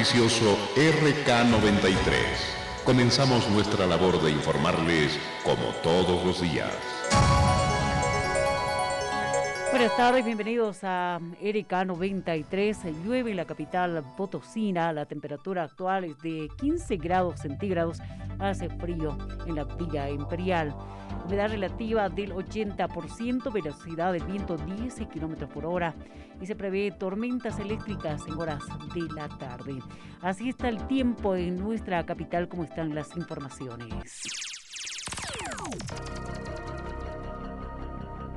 noticioso RK93. Comenzamos nuestra labor de informarles como todos los días. Buenas tardes, bienvenidos a Erika 93. Llueve en la capital potosina. La temperatura actual es de 15 grados centígrados. Hace frío en la Villa Imperial. Humedad relativa del 80%, velocidad del viento 10 kilómetros por hora. Y se prevé tormentas eléctricas en horas de la tarde. Así está el tiempo en nuestra capital, como están las informaciones.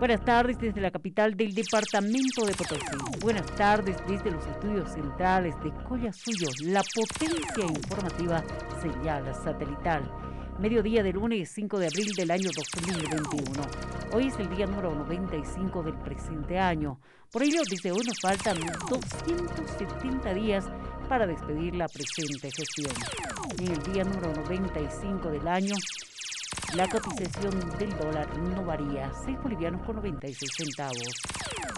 Buenas tardes desde la capital del departamento de Potosí. Buenas tardes desde los estudios centrales de Collasuyo, la potencia informativa señal satelital. Mediodía del lunes 5 de abril del año 2021. Hoy es el día número 95 del presente año. Por ello, desde hoy nos faltan 270 días para despedir la presente gestión. En el día número 95 del año, la cotización del dólar no varía, 6 bolivianos con 96 centavos.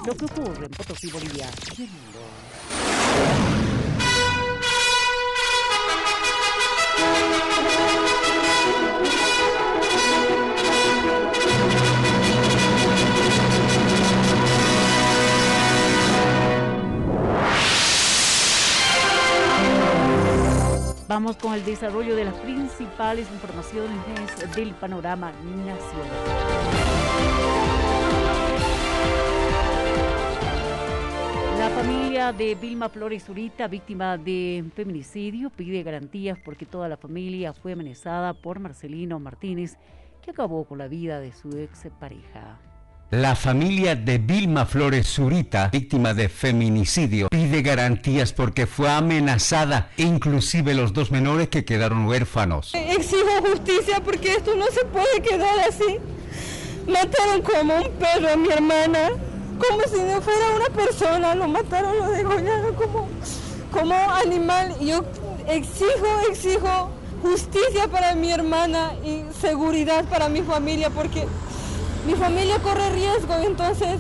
Lo que ocurre en Potosí, Bolivia y el mundo. Vamos con el desarrollo de las principales informaciones del panorama nacional. La familia de Vilma Flores Zurita, víctima de feminicidio, pide garantías porque toda la familia fue amenazada por Marcelino Martínez, que acabó con la vida de su ex pareja. La familia de Vilma Flores Zurita, víctima de feminicidio, pide garantías porque fue amenazada, inclusive los dos menores que quedaron huérfanos. Exijo justicia porque esto no se puede quedar así. Mataron como un perro a mi hermana, como si no fuera una persona, lo mataron, lo degollaron como, como animal. Yo exijo, exijo justicia para mi hermana y seguridad para mi familia porque mi familia corre riesgo, entonces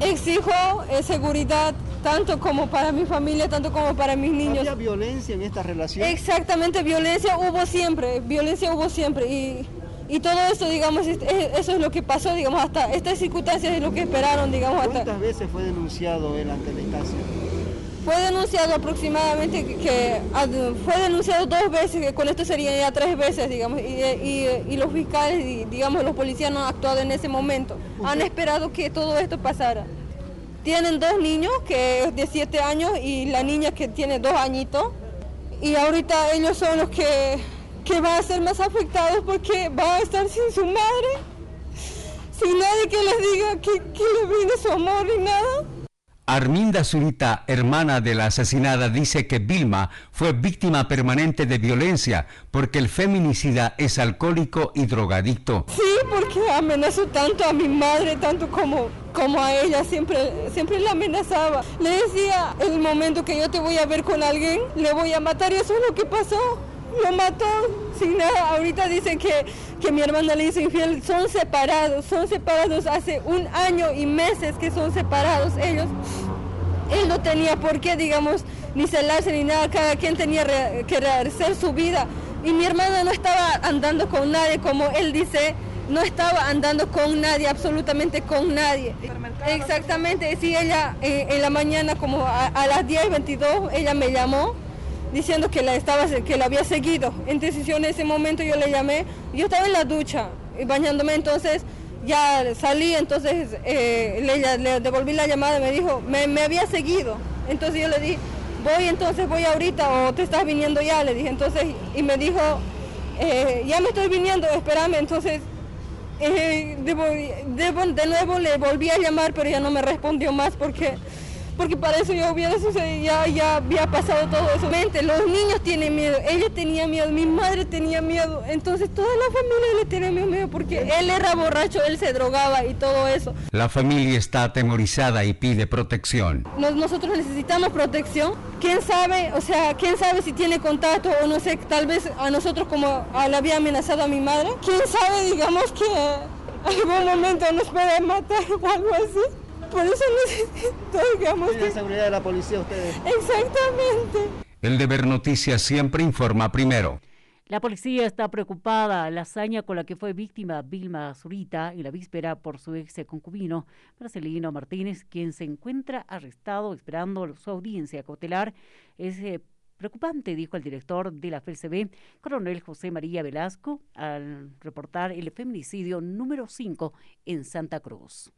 exijo eh, seguridad tanto como para mi familia, tanto como para mis niños. ¿Había violencia en esta relación? Exactamente, violencia hubo siempre, violencia hubo siempre y, y todo esto, digamos, eso es lo que pasó, digamos, hasta estas circunstancias es lo que esperaron, digamos. ¿Cuántas veces fue denunciado él ante la instancia? Fue denunciado aproximadamente que, fue denunciado dos veces, que con esto sería ya tres veces, digamos, y, los fiscales, digamos, los policías no han actuado en ese momento. Han esperado que todo esto pasara. Tienen dos niños, que es de siete años, y la niña que tiene dos añitos. Y ahorita ellos son los que, que van a ser más afectados porque van a estar sin su madre, sin nadie que les diga que, que les brinde su amor ni nada. Arminda Zurita, hermana de la asesinada, dice que Vilma fue víctima permanente de violencia porque el feminicida es alcohólico y drogadicto. Sí, porque amenazó tanto a mi madre, tanto como, como a ella, siempre, siempre la amenazaba. Le decía, el momento que yo te voy a ver con alguien, le voy a matar y eso es lo que pasó. Lo mató sin nada. Ahorita dicen que, que mi hermana le hizo infiel. Son separados, son separados hace un año y meses que son separados ellos él no tenía por qué, digamos, ni celarse ni nada, cada quien tenía que rehacer su vida. Y mi hermana no estaba andando con nadie, como él dice, no estaba andando con nadie, absolutamente con nadie. Exactamente, sí, ella eh, en la mañana, como a, las 10, 22, ella me llamó diciendo que la, estaba, que la había seguido. Entonces yo en ese momento yo le llamé, yo estaba en la ducha, bañándome, entonces ya salí, entonces eh, le, devolví la llamada y me dijo, me, había seguido. Entonces yo le dije, voy entonces, voy ahorita o te estás viniendo ya, le dije. Entonces, y me dijo, eh, ya me estoy viniendo, espérame. Entonces, eh, de nuevo le volví a llamar, pero ya no me respondió más porque porque para eso ya hubiera sucedido, ya, ya había pasado todo eso. Los niños tienen miedo, ella tenía miedo, mi madre tenía miedo, entonces toda la familia le tiene miedo porque él era borracho, él se drogaba y todo eso. La familia está atemorizada y pide protección. nosotros necesitamos protección. ¿Quién sabe, o sea, quién sabe si tiene contacto o no sé, tal vez a nosotros como le había amenazado a mi madre? ¿Quién sabe, digamos, que algún momento nos puede matar o algo así? Por eso necesito, digamos. la seguridad de la policía ustedes. Exactamente. El deber noticias siempre informa primero. La policía está preocupada. La hazaña con la que fue víctima Vilma Zurita en la víspera por su ex concubino, Marcelino Martínez, quien se encuentra arrestado esperando su audiencia cautelar, es eh, preocupante, dijo el director de la FELCB, coronel José María Velasco, al reportar el feminicidio número 5 en Santa Cruz.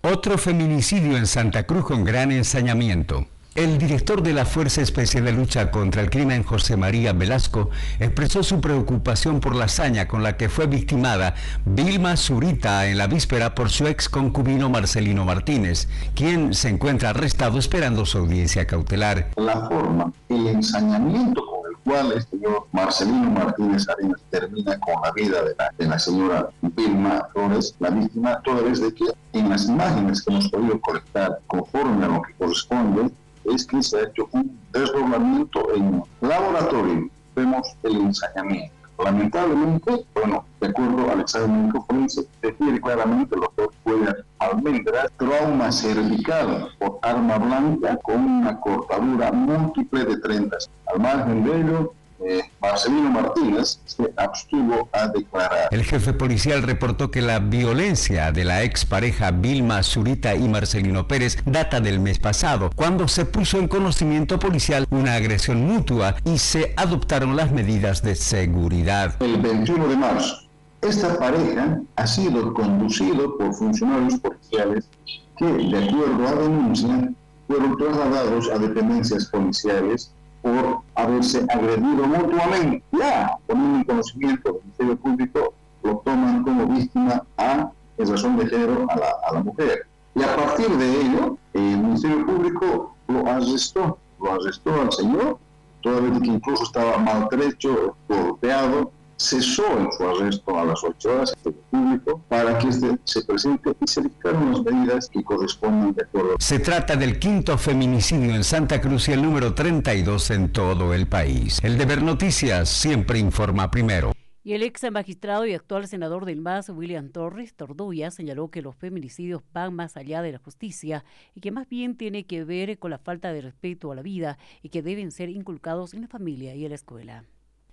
Otro feminicidio en Santa Cruz con gran ensañamiento. El director de la Fuerza Especial de Lucha contra el Crimen, José María Velasco, expresó su preocupación por la hazaña con la que fue victimada Vilma Zurita en la víspera por su ex concubino Marcelino Martínez, quien se encuentra arrestado esperando su audiencia cautelar. La forma, el ensañamiento cual el señor Marcelino Martínez Arenas termina con la vida de la, de la señora Vilma Flores, la víctima, toda vez de que en las imágenes que hemos podido colectar conforme a lo que corresponde, es que se ha hecho un desdoblamiento en laboratorio. Vemos el ensañamiento. Lamentablemente, bueno, de acuerdo al examen médico forense, refiere claramente el doctor Cuellar Almendra, trauma cervical por arma blanca con una cortadura múltiple de 30. Al margen de ello, eh, Marcelino Martínez se abstuvo a declarar. El jefe policial reportó que la violencia de la expareja Vilma Zurita y Marcelino Pérez data del mes pasado, cuando se puso en conocimiento policial una agresión mutua y se adoptaron las medidas de seguridad. El 21 de marzo, esta pareja ha sido conducido por funcionarios policiales que, de acuerdo a denuncia, fueron trasladados a dependencias policiales por haberse agredido mutuamente. Ya, poniendo en conocimiento del Ministerio Público, lo toman como víctima a, en razón de género, a la, mujer. Y a partir de ello, el Ministerio Público lo arrestó, lo arrestó al señor, toda vez que incluso estaba maltrecho, golpeado, cesó en su arresto a las 8 horas el público para que este se presente y se dictaron las medidas que corresponden de acuerdo. Se trata del quinto feminicidio en Santa Cruz y el número 32 en todo el país. El Deber Noticias siempre informa primero. Y el ex magistrado y actual senador del MAS, William Torres Tordoya, señaló que los feminicidios van más allá de la justicia y que más bien tiene que ver con la falta de respeto a la vida y que deben ser inculcados en la familia y en la escuela.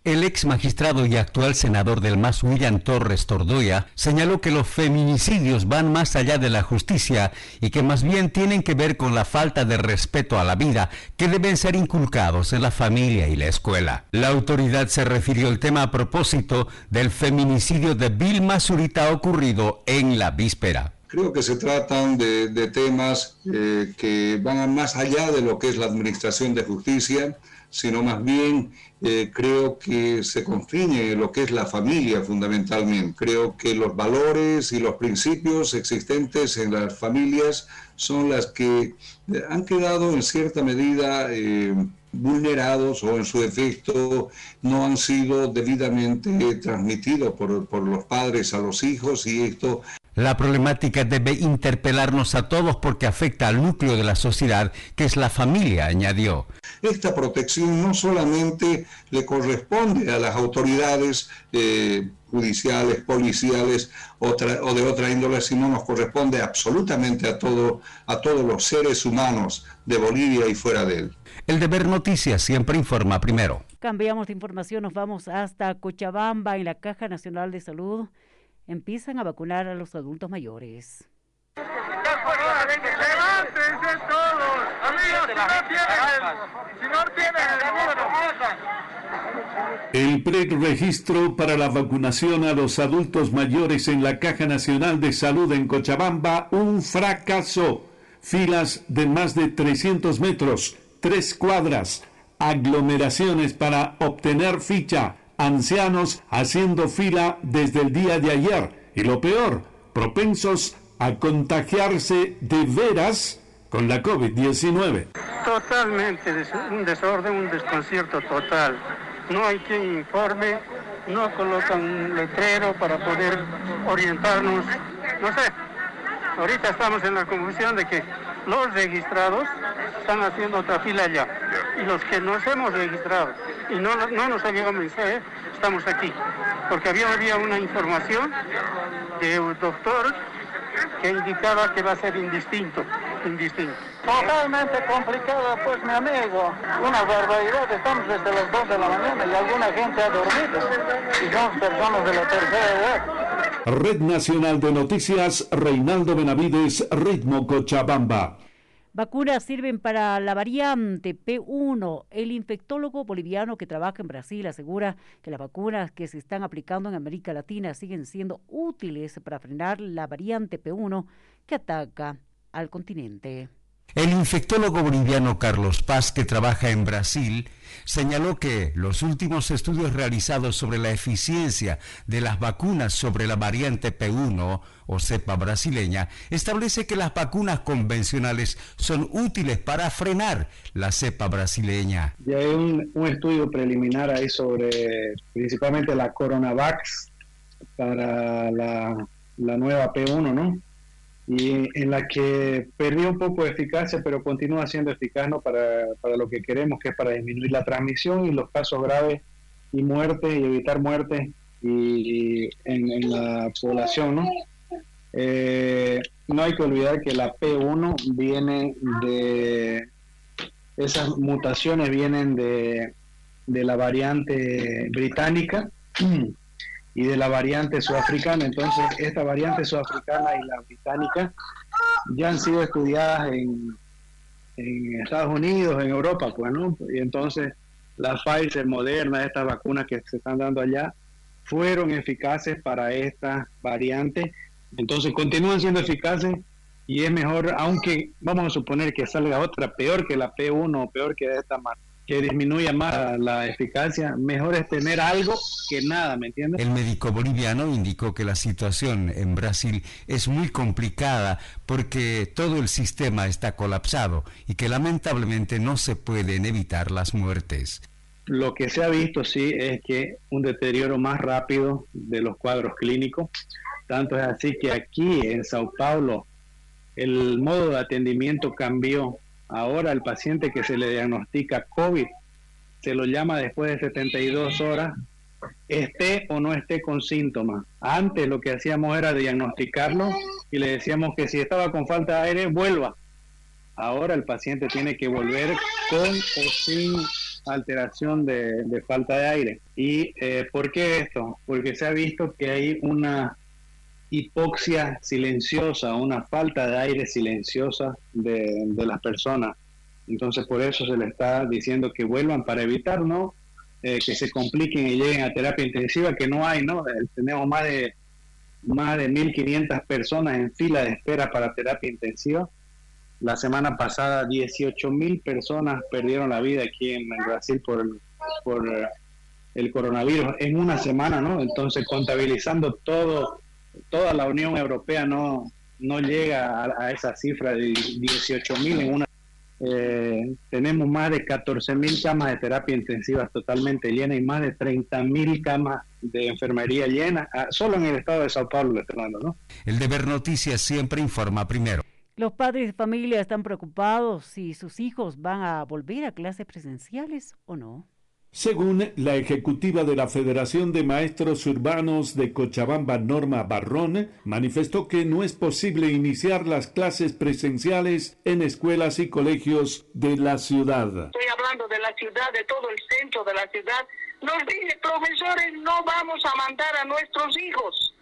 El ex magistrado y actual senador del MAS, William Torres Tordoya, señaló que los feminicidios van más allá de la justicia y que más bien tienen que ver con la falta de respeto a la vida que deben ser inculcados en la familia y la escuela. La autoridad se refirió al tema a propósito del feminicidio de Vilma Zurita ocurrido en la víspera. Creo que se tratan de, temas eh, que van más allá de lo que es la administración de justicia, sino más bien eh, creo que se confiñe lo que es la familia fundamentalmente. Creo que los valores y los principios existentes en las familias son las que eh, han quedado en cierta medida eh, vulnerados o en su efecto no han sido debidamente transmitidos por, por los padres a los hijos y esto la problemática debe interpelarnos a todos porque afecta al núcleo de la sociedad, que es la familia, añadió. Esta protección no solamente le corresponde a las autoridades eh, judiciales, policiales otra, o de otra índole, sino nos corresponde absolutamente a, todo, a todos los seres humanos de Bolivia y fuera de él. El deber noticias siempre informa primero. Cambiamos de información, nos vamos hasta Cochabamba en la Caja Nacional de Salud empiezan a vacunar a los adultos mayores. El preregistro para la vacunación a los adultos mayores en la Caja Nacional de Salud en Cochabamba, un fracaso. Filas de más de 300 metros, tres cuadras, aglomeraciones para obtener ficha ancianos haciendo fila desde el día de ayer. Y lo peor, propensos a contagiarse de veras con la COVID-19. Totalmente, un desorden, un desconcierto total. No hay quien informe, no colocan un letrero para poder orientarnos. No sé, ahorita estamos en la confusión de que los registrados están haciendo otra fila allá y los que nos hemos registrado y no, no nos ha llegado mensaje, estamos aquí. Porque había, había una información de un doctor que indicaba que va a ser indistinto, indistinto. Totalmente complicado, pues, mi amigo. Una barbaridad. Estamos desde las 2 de la mañana y alguna gente ha dormido. Y somos personas de la tercera edad. Red Nacional de Noticias, Reinaldo Benavides, Ritmo Cochabamba. Vacunas sirven para la variante P1. El infectólogo boliviano que trabaja en Brasil asegura que las vacunas que se están aplicando en América Latina siguen siendo útiles para frenar la variante P1 que ataca al continente. El infectólogo boliviano Carlos Paz, que trabaja en Brasil, señaló que los últimos estudios realizados sobre la eficiencia de las vacunas sobre la variante P1 o cepa brasileña establece que las vacunas convencionales son útiles para frenar la cepa brasileña. Ya hay un, estudio preliminar ahí sobre principalmente la Coronavax para la, la nueva P1, ¿no? Y en la que perdió un poco de eficacia, pero continúa siendo eficaz para, para, lo que queremos, que es para disminuir la transmisión y los casos graves y muertes y evitar muertes y, en, la población. ¿no? Eh, no hay que olvidar que la P1 viene de, esas mutaciones vienen de, de la variante británica y de la variante sudafricana. Entonces, esta variante sudafricana y la británica ya han sido estudiadas en, Estados Unidos, en Europa, pues, ¿no? Y entonces, la Pfizer, Moderna, estas vacunas que se están dando allá, fueron eficaces para esta variante. Entonces, continúan siendo eficaces y es mejor, aunque vamos a suponer que salga otra peor que la P1 o peor que esta que disminuya más la eficacia, mejor es tener algo que nada, ¿me entiendes? El médico boliviano indicó que la situación en Brasil es muy complicada porque todo el sistema está colapsado y que lamentablemente no se pueden evitar las muertes. Lo que se ha visto sí es que un deterioro más rápido de los cuadros clínicos, tanto es así que aquí en Sao Paulo el modo de atendimiento cambió Ahora el paciente que se le diagnostica COVID se lo llama después de 72 horas, esté o no esté con síntomas. Antes lo que hacíamos era diagnosticarlo y le decíamos que si estaba con falta de aire, vuelva. Ahora el paciente tiene que volver con o sin alteración de, falta de aire. ¿Y eh, por qué esto? Porque se ha visto que hay una hipoxia silenciosa, una falta de aire silenciosa de, las personas. Entonces por eso se le está diciendo que vuelvan para evitar, ¿no? Eh, que se compliquen y lleguen a terapia intensiva, que no hay, ¿no? Eh, tenemos más de más de 1.500 personas en fila de espera para terapia intensiva. La semana pasada 18.000 personas perdieron la vida aquí en Brasil por, por el coronavirus en una semana, ¿no? Entonces contabilizando todo toda la Unión Europea no, no llega a, esa cifra de 18 mil en una. Eh, tenemos más de 14 mil camas de terapia intensiva totalmente llenas y más de 30 mil camas de enfermería llenas, ah, solo en el estado de Sao Paulo, Fernando, ¿no? El deber noticias siempre informa primero. Los padres de familia están preocupados si sus hijos van a volver a clases presenciales o no. Según la ejecutiva de la Federación de Maestros Urbanos de Cochabamba, Norma Barrón, manifestó que no es posible iniciar las clases presenciales en escuelas y colegios de la ciudad. Estoy hablando de la ciudad, de todo el centro de la ciudad. Nos dice, profesores, no vamos a mandar a nuestros hijos.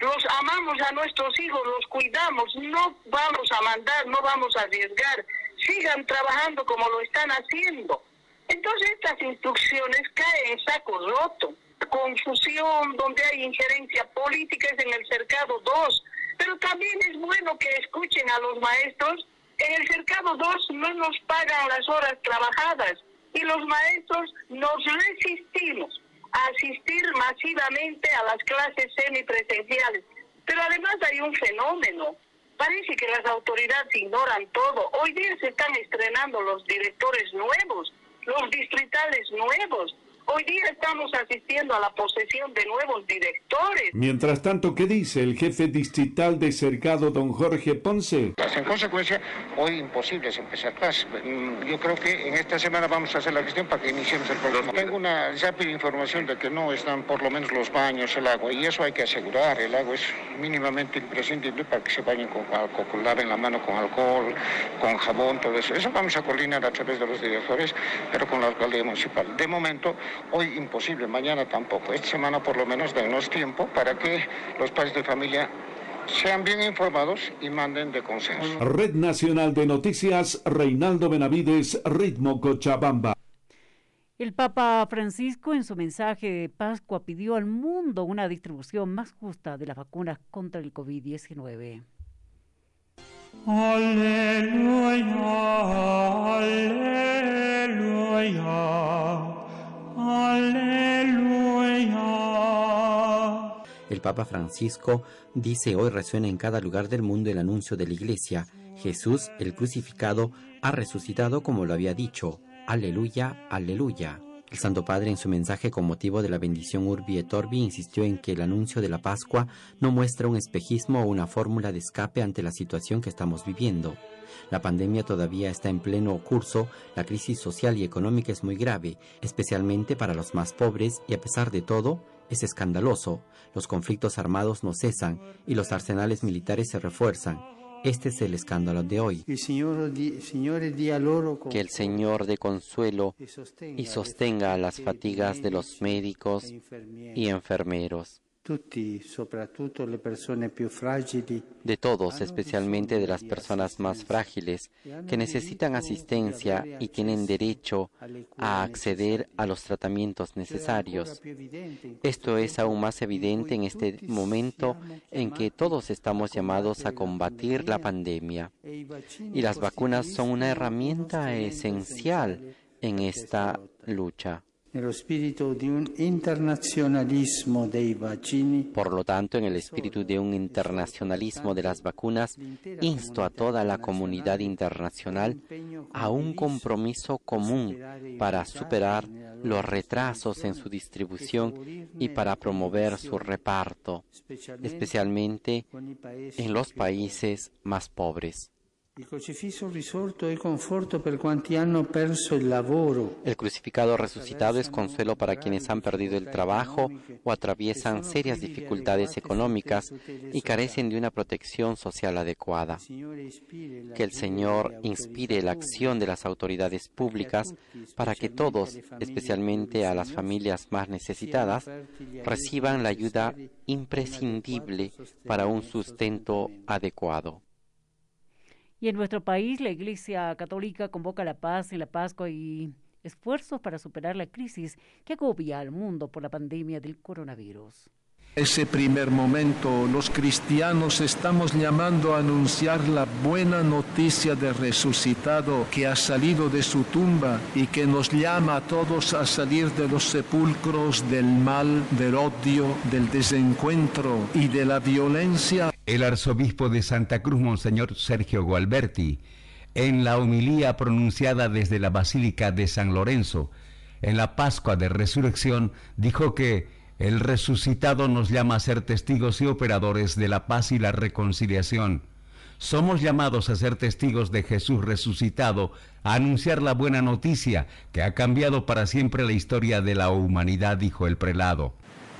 Los amamos a nuestros hijos, los cuidamos, no vamos a mandar, no vamos a arriesgar. Sigan trabajando como lo están haciendo entonces estas instrucciones caen en saco roto. Confusión, donde hay injerencia política es en el cercado 2. Pero también es bueno que escuchen a los maestros. En el cercado 2 no nos pagan las horas trabajadas y los maestros nos resistimos a asistir masivamente a las clases semipresenciales. Pero además hay un fenómeno. Parece que las autoridades ignoran todo. Hoy día se están estrenando los directores nuevos los distritales nuevos. Hoy día estamos asistiendo a la posesión de nuevos directores. Mientras tanto, ¿qué dice el jefe distrital de Cercado, don Jorge Ponce? En consecuencia, hoy imposible es empezar más. Mm, yo creo que en esta semana vamos a hacer la gestión para que iniciemos el programa. Tengo una rápida información de que no están por lo menos los baños, el agua, y eso hay que asegurar. El agua es mínimamente imprescindible para que se bañen con alcohol, laven la mano con alcohol, con jabón, todo eso. Eso vamos a coordinar a través de los directores, pero con la alcaldía municipal. De momento, Hoy imposible, mañana tampoco. Esta semana por lo menos denos tiempo para que los padres de familia sean bien informados y manden de consenso. Red Nacional de Noticias, Reinaldo Benavides, Ritmo Cochabamba. El Papa Francisco en su mensaje de Pascua pidió al mundo una distribución más justa de las vacunas contra el COVID-19. Aleluya, aleluya. Aleluya. El Papa Francisco dice hoy resuena en cada lugar del mundo el anuncio de la Iglesia. Jesús, el crucificado, ha resucitado como lo había dicho. Aleluya, aleluya. El Santo Padre en su mensaje con motivo de la bendición Urbi et Orbi insistió en que el anuncio de la Pascua no muestra un espejismo o una fórmula de escape ante la situación que estamos viviendo. La pandemia todavía está en pleno curso, la crisis social y económica es muy grave, especialmente para los más pobres y a pesar de todo, es escandaloso. Los conflictos armados no cesan y los arsenales militares se refuerzan. Este es el escándalo de hoy. Que el Señor de consuelo y sostenga las fatigas de los médicos y enfermeros de todos, especialmente de las personas más frágiles, que necesitan asistencia y tienen derecho a acceder a los tratamientos necesarios. Esto es aún más evidente en este momento en que todos estamos llamados a combatir la pandemia. Y las vacunas son una herramienta esencial en esta lucha. Por lo tanto, en el espíritu de un internacionalismo de las vacunas, insto a toda la comunidad internacional a un compromiso común para superar los retrasos en su distribución y para promover su reparto, especialmente en los países más pobres. El crucificado resucitado es consuelo para quienes han perdido el trabajo o atraviesan serias dificultades económicas y carecen de una protección social adecuada. Que el Señor inspire la acción de las autoridades públicas para que todos, especialmente a las familias más necesitadas, reciban la ayuda imprescindible para un sustento adecuado. Y en nuestro país, la Iglesia Católica convoca la paz y la Pascua y esfuerzos para superar la crisis que agobia al mundo por la pandemia del coronavirus. Ese primer momento, los cristianos estamos llamando a anunciar la buena noticia del resucitado que ha salido de su tumba y que nos llama a todos a salir de los sepulcros del mal, del odio, del desencuentro y de la violencia. El arzobispo de Santa Cruz, Monseñor Sergio Gualberti, en la homilía pronunciada desde la Basílica de San Lorenzo, en la Pascua de Resurrección, dijo que el resucitado nos llama a ser testigos y operadores de la paz y la reconciliación. Somos llamados a ser testigos de Jesús resucitado, a anunciar la buena noticia que ha cambiado para siempre la historia de la humanidad, dijo el prelado.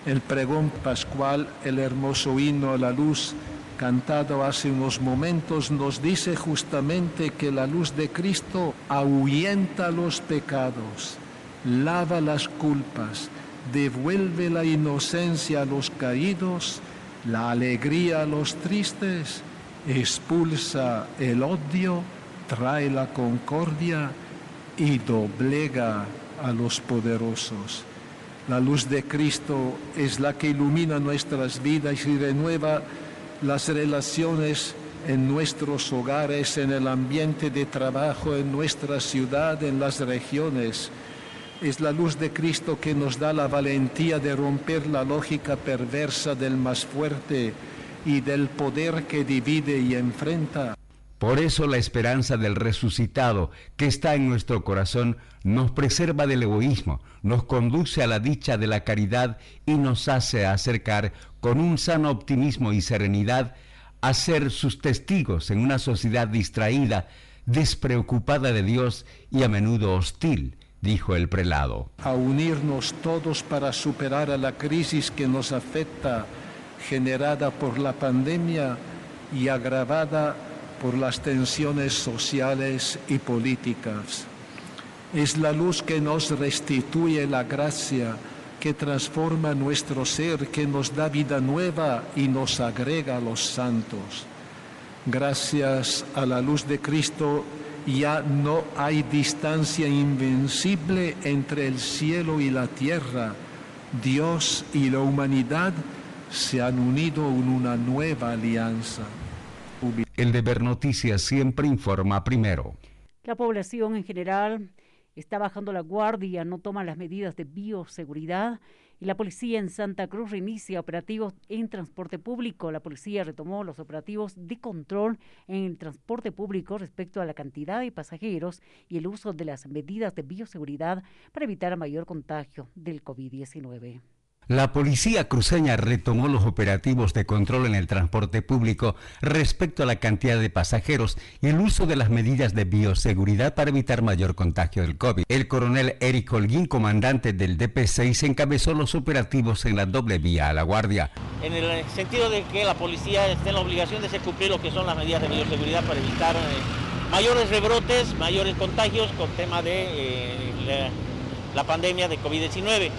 El pregón pascual, el hermoso himno a la luz, cantado hace unos momentos, nos dice justamente que la luz de Cristo ahuyenta los pecados, lava las culpas, devuelve la inocencia a los caídos, la alegría a los tristes, expulsa el odio, trae la concordia y doblega a los poderosos. La luz de Cristo es la que ilumina nuestras vidas y renueva las relaciones en nuestros hogares, en el ambiente de trabajo, en nuestra ciudad, en las regiones es la luz de Cristo que nos da la valentía de romper la lógica perversa del más fuerte y del poder que divide y enfrenta. Por eso la esperanza del resucitado que está en nuestro corazón nos preserva del egoísmo, nos conduce a la dicha de la caridad y nos hace acercar con un sano optimismo y serenidad a ser sus testigos en una sociedad distraída, despreocupada de Dios y a menudo hostil, dijo el prelado. A unirnos todos para superar a la crisis que nos afecta, generada por la pandemia y agravada por las tensiones sociales y políticas. Es la luz que nos restituye la gracia, que transforma nuestro ser, que nos da vida nueva y nos agrega a los santos. Gracias a la luz de Cristo ya no hay distancia invencible entre el cielo y la tierra. Dios y la humanidad se han unido en una nueva alianza. El deber noticias siempre informa primero. La población en general está bajando la guardia, no toma las medidas de bioseguridad y la policía en Santa Cruz reinicia operativos en transporte público. La policía retomó los operativos de control en el transporte público respecto a la cantidad de pasajeros y el uso de las medidas de bioseguridad para evitar mayor contagio del COVID-19. La policía cruceña retomó los operativos de control en el transporte público respecto a la cantidad de pasajeros y el uso de las medidas de bioseguridad para evitar mayor contagio del COVID. El coronel Eric Holguín, comandante del DP6, encabezó los operativos en la doble vía a la Guardia. En el sentido de que la policía está en la obligación de cumplir lo que son las medidas de bioseguridad para evitar eh, mayores rebrotes, mayores contagios con tema de eh, la pandemia de COVID-19.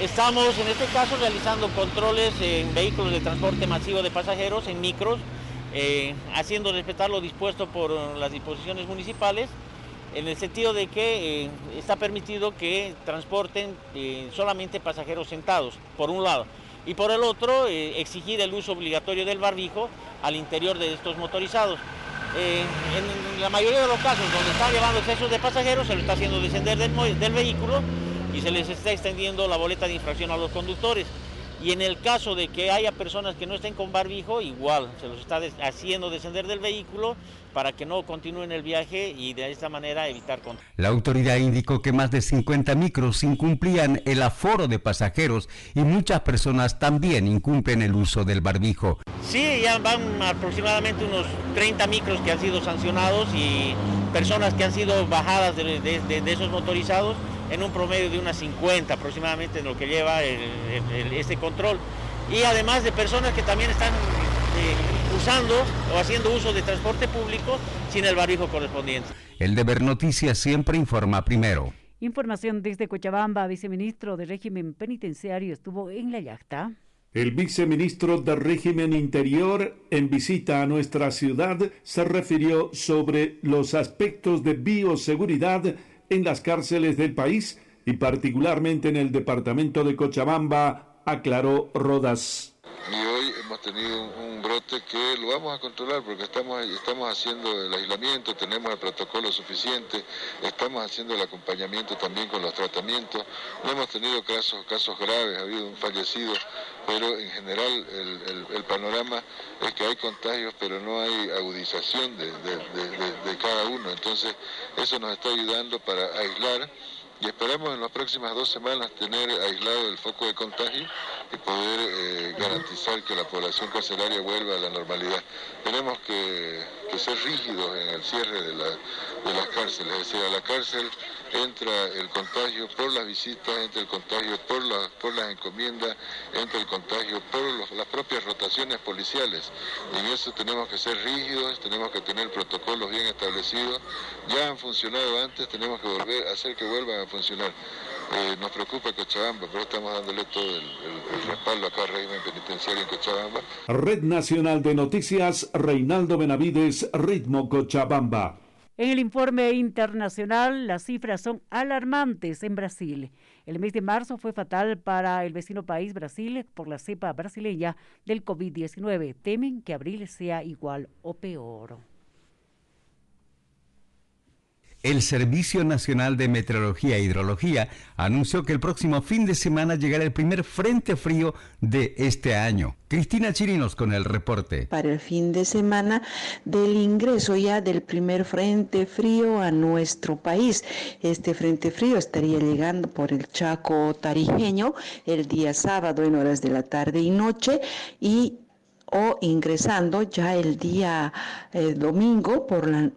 Estamos en este caso realizando controles en vehículos de transporte masivo de pasajeros, en micros, eh, haciendo respetar lo dispuesto por las disposiciones municipales, en el sentido de que eh, está permitido que transporten eh, solamente pasajeros sentados, por un lado, y por el otro, exigir el uso obligatorio del barbijo al interior de estos motorizados. en la mayoría de los casos donde están llevando excesos de pasajeros, se lo está haciendo descender del vehículo y se les está extendiendo la boleta de infracción a los conductores. Y en el caso de que haya personas que no estén con barbijo, igual se los está haciendo descender del vehículo para que no continúen el viaje y de esta manera evitar contagios. La autoridad indicó que más de 50 micros incumplían el aforo de pasajeros y muchas personas también incumplen el uso del barbijo. Sí, ya van aproximadamente unos 30 micros que han sido sancionados y personas que han sido bajadas de esos motorizados en un promedio de unas 50 aproximadamente en lo que lleva este control. Y además de personas que también están eh, usando o haciendo uso de transporte público sin el barbijo correspondiente. El deber noticias siempre informa primero. Información desde Cochabamba, viceministro de régimen penitenciario estuvo en la yacta. El viceministro de régimen interior en visita a nuestra ciudad se refirió sobre los aspectos de bioseguridad en las cárceles del país y particularmente en el departamento de Cochabamba, aclaró Rodas. Y hoy hemos tenido un brote que lo vamos a controlar porque estamos, estamos haciendo el aislamiento, tenemos el protocolo suficiente, estamos haciendo el acompañamiento también con los tratamientos. No hemos tenido casos, casos graves, ha habido un fallecido, pero en general el, panorama es que hay contagios, pero no hay agudización de, de cada uno. Entonces, eso nos está ayudando para aislar y esperamos en las próximas dos semanas tener aislado el foco de contagio y poder eh, garantizar que la población carcelaria vuelva a la normalidad. Tenemos que, ser rígidos en el cierre de, las cárceles, es decir, a la cárcel entra el contagio por las visitas, entra el contagio por, por las encomiendas, entra el contagio por las propias rotaciones policiales. Y en eso tenemos que ser rígidos, tenemos que tener protocolos bien establecidos. Ya han funcionado antes, tenemos que volver a hacer que vuelvan a funcionar. Eh, nos preocupa Cochabamba, pero estamos dándole todo el, respaldo acá al régimen penitenciario en Cochabamba. Red Nacional de Noticias, Reinaldo Benavides, Ritmo Cochabamba. En el informe internacional, las cifras son alarmantes en Brasil. El mes de marzo fue fatal para el vecino país Brasil por la cepa brasileña del COVID-19. Temen que abril sea igual o peor. El Servicio Nacional de Meteorología e Hidrología anunció que el próximo fin de semana llegará el primer frente frío de este año. Cristina Chirinos con el reporte. Para el fin de semana del ingreso ya del primer frente frío a nuestro país. Este frente frío estaría llegando por el Chaco tarijeño el día sábado en horas de la tarde y noche y o ingresando ya el día eh, domingo por la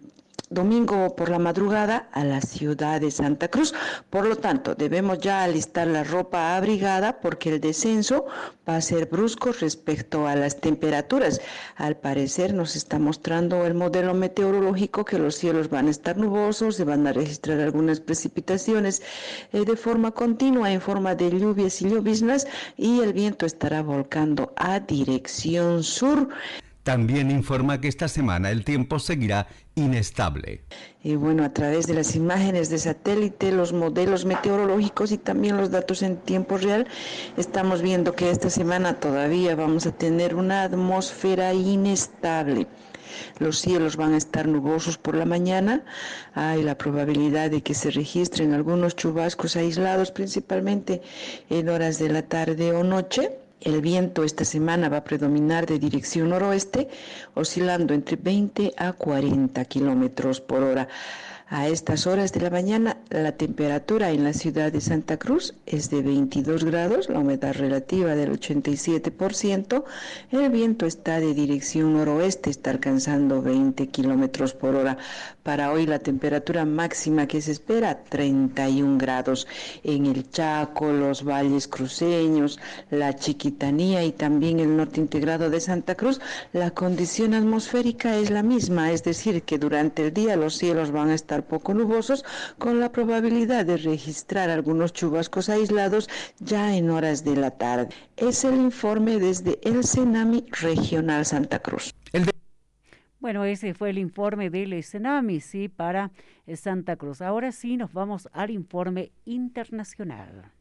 domingo por la madrugada a la ciudad de Santa Cruz. Por lo tanto, debemos ya alistar la ropa abrigada porque el descenso va a ser brusco respecto a las temperaturas. Al parecer nos está mostrando el modelo meteorológico que los cielos van a estar nubosos, se van a registrar algunas precipitaciones eh, de forma continua en forma de lluvias y lloviznas y el viento estará volcando a dirección sur. También informa que esta semana el tiempo seguirá inestable. Y bueno, a través de las imágenes de satélite, los modelos meteorológicos y también los datos en tiempo real, estamos viendo que esta semana todavía vamos a tener una atmósfera inestable. Los cielos van a estar nubosos por la mañana. Hay la probabilidad de que se registren algunos chubascos aislados, principalmente en horas de la tarde o noche. El viento esta semana va a predominar de dirección noroeste, oscilando entre 20 a 40 kilómetros por hora. A estas horas de la mañana, la temperatura en la ciudad de Santa Cruz es de 22 grados, la humedad relativa del 87%, el viento está de dirección noroeste, está alcanzando 20 kilómetros por hora. Para hoy, la temperatura máxima que se espera, 31 grados. En el Chaco, los valles cruceños, la Chiquitanía y también el norte integrado de Santa Cruz, la condición atmosférica es la misma, es decir, que durante el día los cielos van a estar poco nubosos con la probabilidad de registrar algunos chubascos aislados ya en horas de la tarde. Es el informe desde el Senami Regional Santa Cruz. Bueno, ese fue el informe del Senami, sí, para Santa Cruz. Ahora sí nos vamos al informe internacional.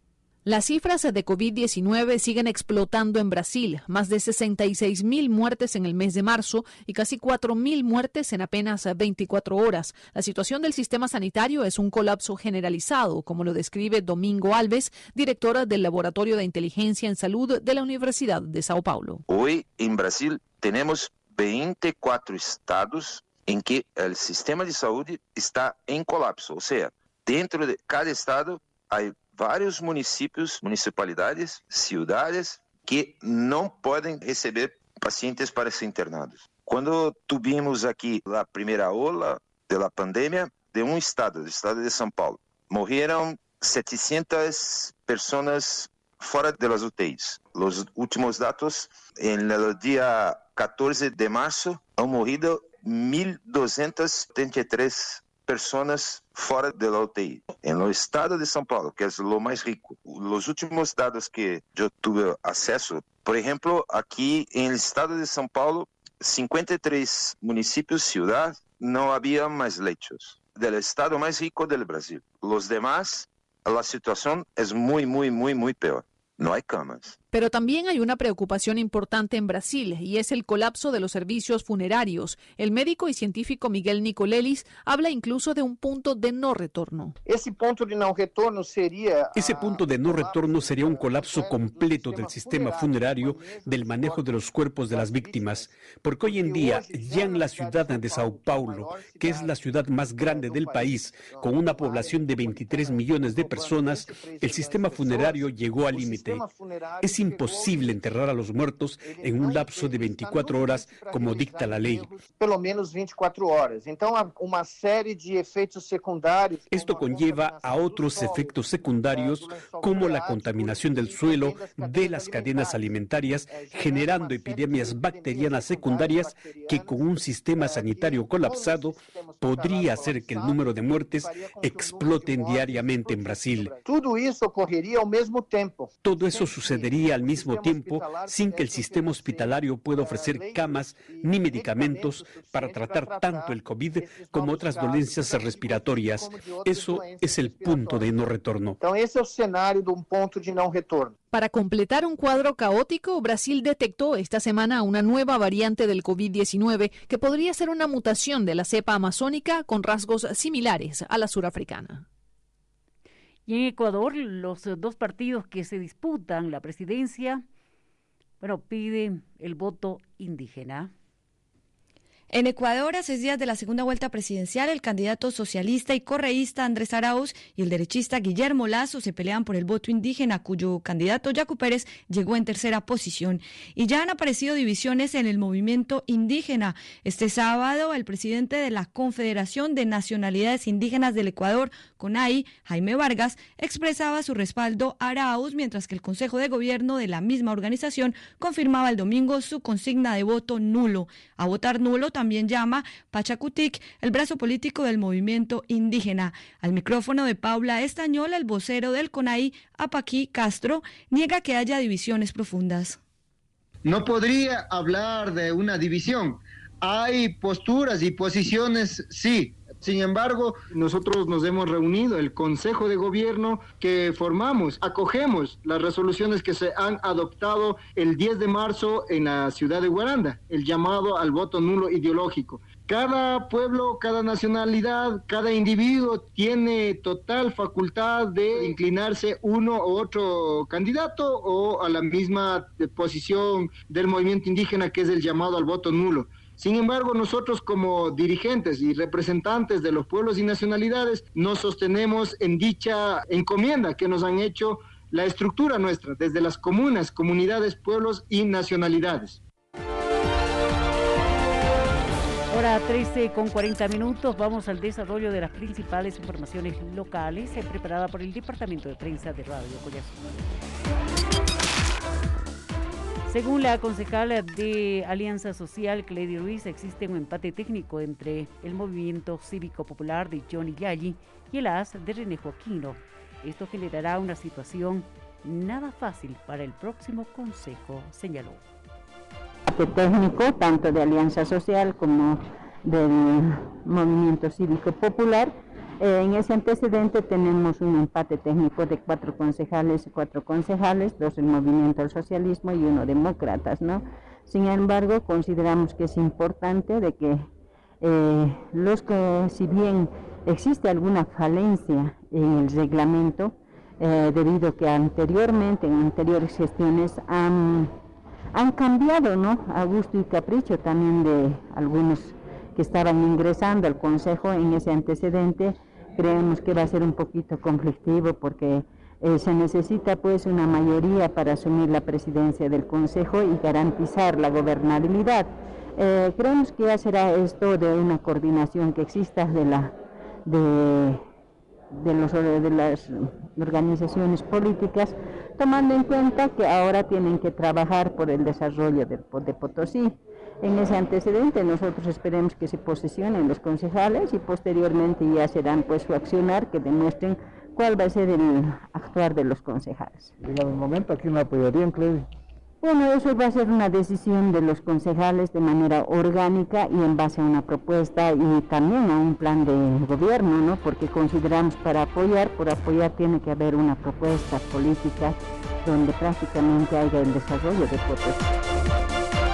Las cifras de COVID-19 siguen explotando en Brasil, más de 66 mil muertes en el mes de marzo y casi 4 mil muertes en apenas 24 horas. La situación del sistema sanitario es un colapso generalizado, como lo describe Domingo Alves, directora del Laboratorio de Inteligencia en Salud de la Universidad de Sao Paulo. Hoy en Brasil tenemos 24 estados en que el sistema de salud está en colapso, o sea, dentro de cada estado hay vários municípios, municipalidades, cidades que não podem receber pacientes para ser internados. Quando tivemos aqui a primeira ola da pandemia de um estado, do estado de São Paulo, morreram 700 pessoas fora das UTIs. Os últimos dados, no dia 14 de março, han morrido 1.233 personas fora de la UTI. En el estado de São Paulo, que es lo más rico, los últimos datos que yo tuve acceso, por ejemplo, aquí en el estado de São Paulo, 53 municipios, ciudad, no había más lechos. Del estado más rico del Brasil. Los demás, la situación es muy, muy, muy, muy peor. No hay camas. Pero también hay una preocupación importante en Brasil y es el colapso de los servicios funerarios. El médico y científico Miguel Nicolelis habla incluso de un punto de no retorno. Ese punto de no retorno sería Ese punto de no retorno sería un colapso completo del sistema funerario, del manejo de los cuerpos de las víctimas, porque hoy en día ya en la ciudad de Sao Paulo, que es la ciudad más grande del país, con una población de 23 millones de personas, el sistema funerario llegó al límite. Es imposible enterrar a los muertos en un lapso de 24 horas como dicta la ley. Pelo menos 24 horas. Então, uma série de efeitos secundários. Esto conlleva a otros efectos secundarios como la contaminación del suelo, de las cadenas alimentarias, generando epidemias bacterianas secundarias que con un sistema sanitario colapsado podría hacer que el número de muertes exploten diariamente en Brasil. Tudo isso ocorreria ao mesmo tempo. Todo todo eso sucedería al mismo tiempo sin que el sistema hospitalario pueda ofrecer camas ni medicamentos para tratar tanto el COVID como otras dolencias respiratorias. Eso es el punto de no retorno. Então esse é o cenário de um ponto de não retorno. Para completar un cuadro caótico, Brasil detectó esta semana una nueva variante del COVID-19 que podría ser una mutación de la cepa amazónica con rasgos similares a la surafricana. Y en Ecuador, los dos partidos que se disputan la presidencia, bueno, piden el voto indígena. En Ecuador, a seis días de la segunda vuelta presidencial, el candidato socialista y correísta Andrés Arauz y el derechista Guillermo Lazo se pelean por el voto indígena, cuyo candidato Yacu Pérez llegó en tercera posición. Y ya han aparecido divisiones en el movimiento indígena. Este sábado, el presidente de la Confederación de Nacionalidades Indígenas del Ecuador, CONAI, Jaime Vargas, expresaba su respaldo a Arauz, mientras que el Consejo de Gobierno de la misma organización confirmaba el domingo su consigna de voto nulo. A votar nulo también llama Pachacutic, el brazo político del movimiento indígena. Al micrófono de Paula Estañola, el vocero del CONAI, Apaquí Castro, niega que haya divisiones profundas. No podría hablar de una división. Hay posturas y posiciones, sí, sin embargo, nosotros nos hemos reunido, el Consejo de Gobierno que formamos, acogemos las resoluciones que se han adoptado el 10 de marzo en la ciudad de Guaranda, el llamado al voto nulo ideológico. Cada pueblo, cada nacionalidad, cada individuo tiene total facultad de inclinarse uno u otro candidato o a la misma posición del movimiento indígena que es el llamado al voto nulo. Sin embargo, nosotros como dirigentes y representantes de los pueblos y nacionalidades nos sostenemos en dicha encomienda que nos han hecho la estructura nuestra, desde las comunas, comunidades, pueblos y nacionalidades. Hora 13 con 40 minutos, vamos al desarrollo de las principales informaciones locales eh, preparada por el Departamento de Prensa de Radio Collazo. Según la concejala de Alianza Social, Cledy Ruiz, existe un empate técnico entre el movimiento cívico popular de Johnny Yagi y el AS de René Joaquino. Esto generará una situación nada fácil para el próximo consejo, señaló. Técnico, tanto de Alianza Social como del movimiento cívico popular, eh, en ese antecedente tenemos un empate técnico de cuatro concejales cuatro concejales, dos del movimiento al socialismo y uno demócratas, ¿no? Sin embargo, consideramos que es importante de que eh, los que, si bien existe alguna falencia en el reglamento, eh, debido que anteriormente, en anteriores gestiones, han, han cambiado, ¿no? A gusto y capricho también de algunos que estaban ingresando al Consejo en ese antecedente, creemos que va a ser un poquito conflictivo porque eh, se necesita pues una mayoría para asumir la presidencia del Consejo y garantizar la gobernabilidad. Eh, creemos que ya será esto de una coordinación que exista de la de, de, los, de las organizaciones políticas, tomando en cuenta que ahora tienen que trabajar por el desarrollo de, de Potosí. En ese antecedente nosotros esperemos que se posesionen los concejales y posteriormente ya serán pues su accionar que demuestren cuál va a ser el actuar de los concejales. En el momento, ¿a quién la apoyarían, Clevi? Bueno, eso va a ser una decisión de los concejales de manera orgánica y en base a una propuesta y también a un plan de gobierno, ¿no? Porque consideramos para apoyar, por apoyar tiene que haber una propuesta política donde prácticamente haya el desarrollo de propuestas.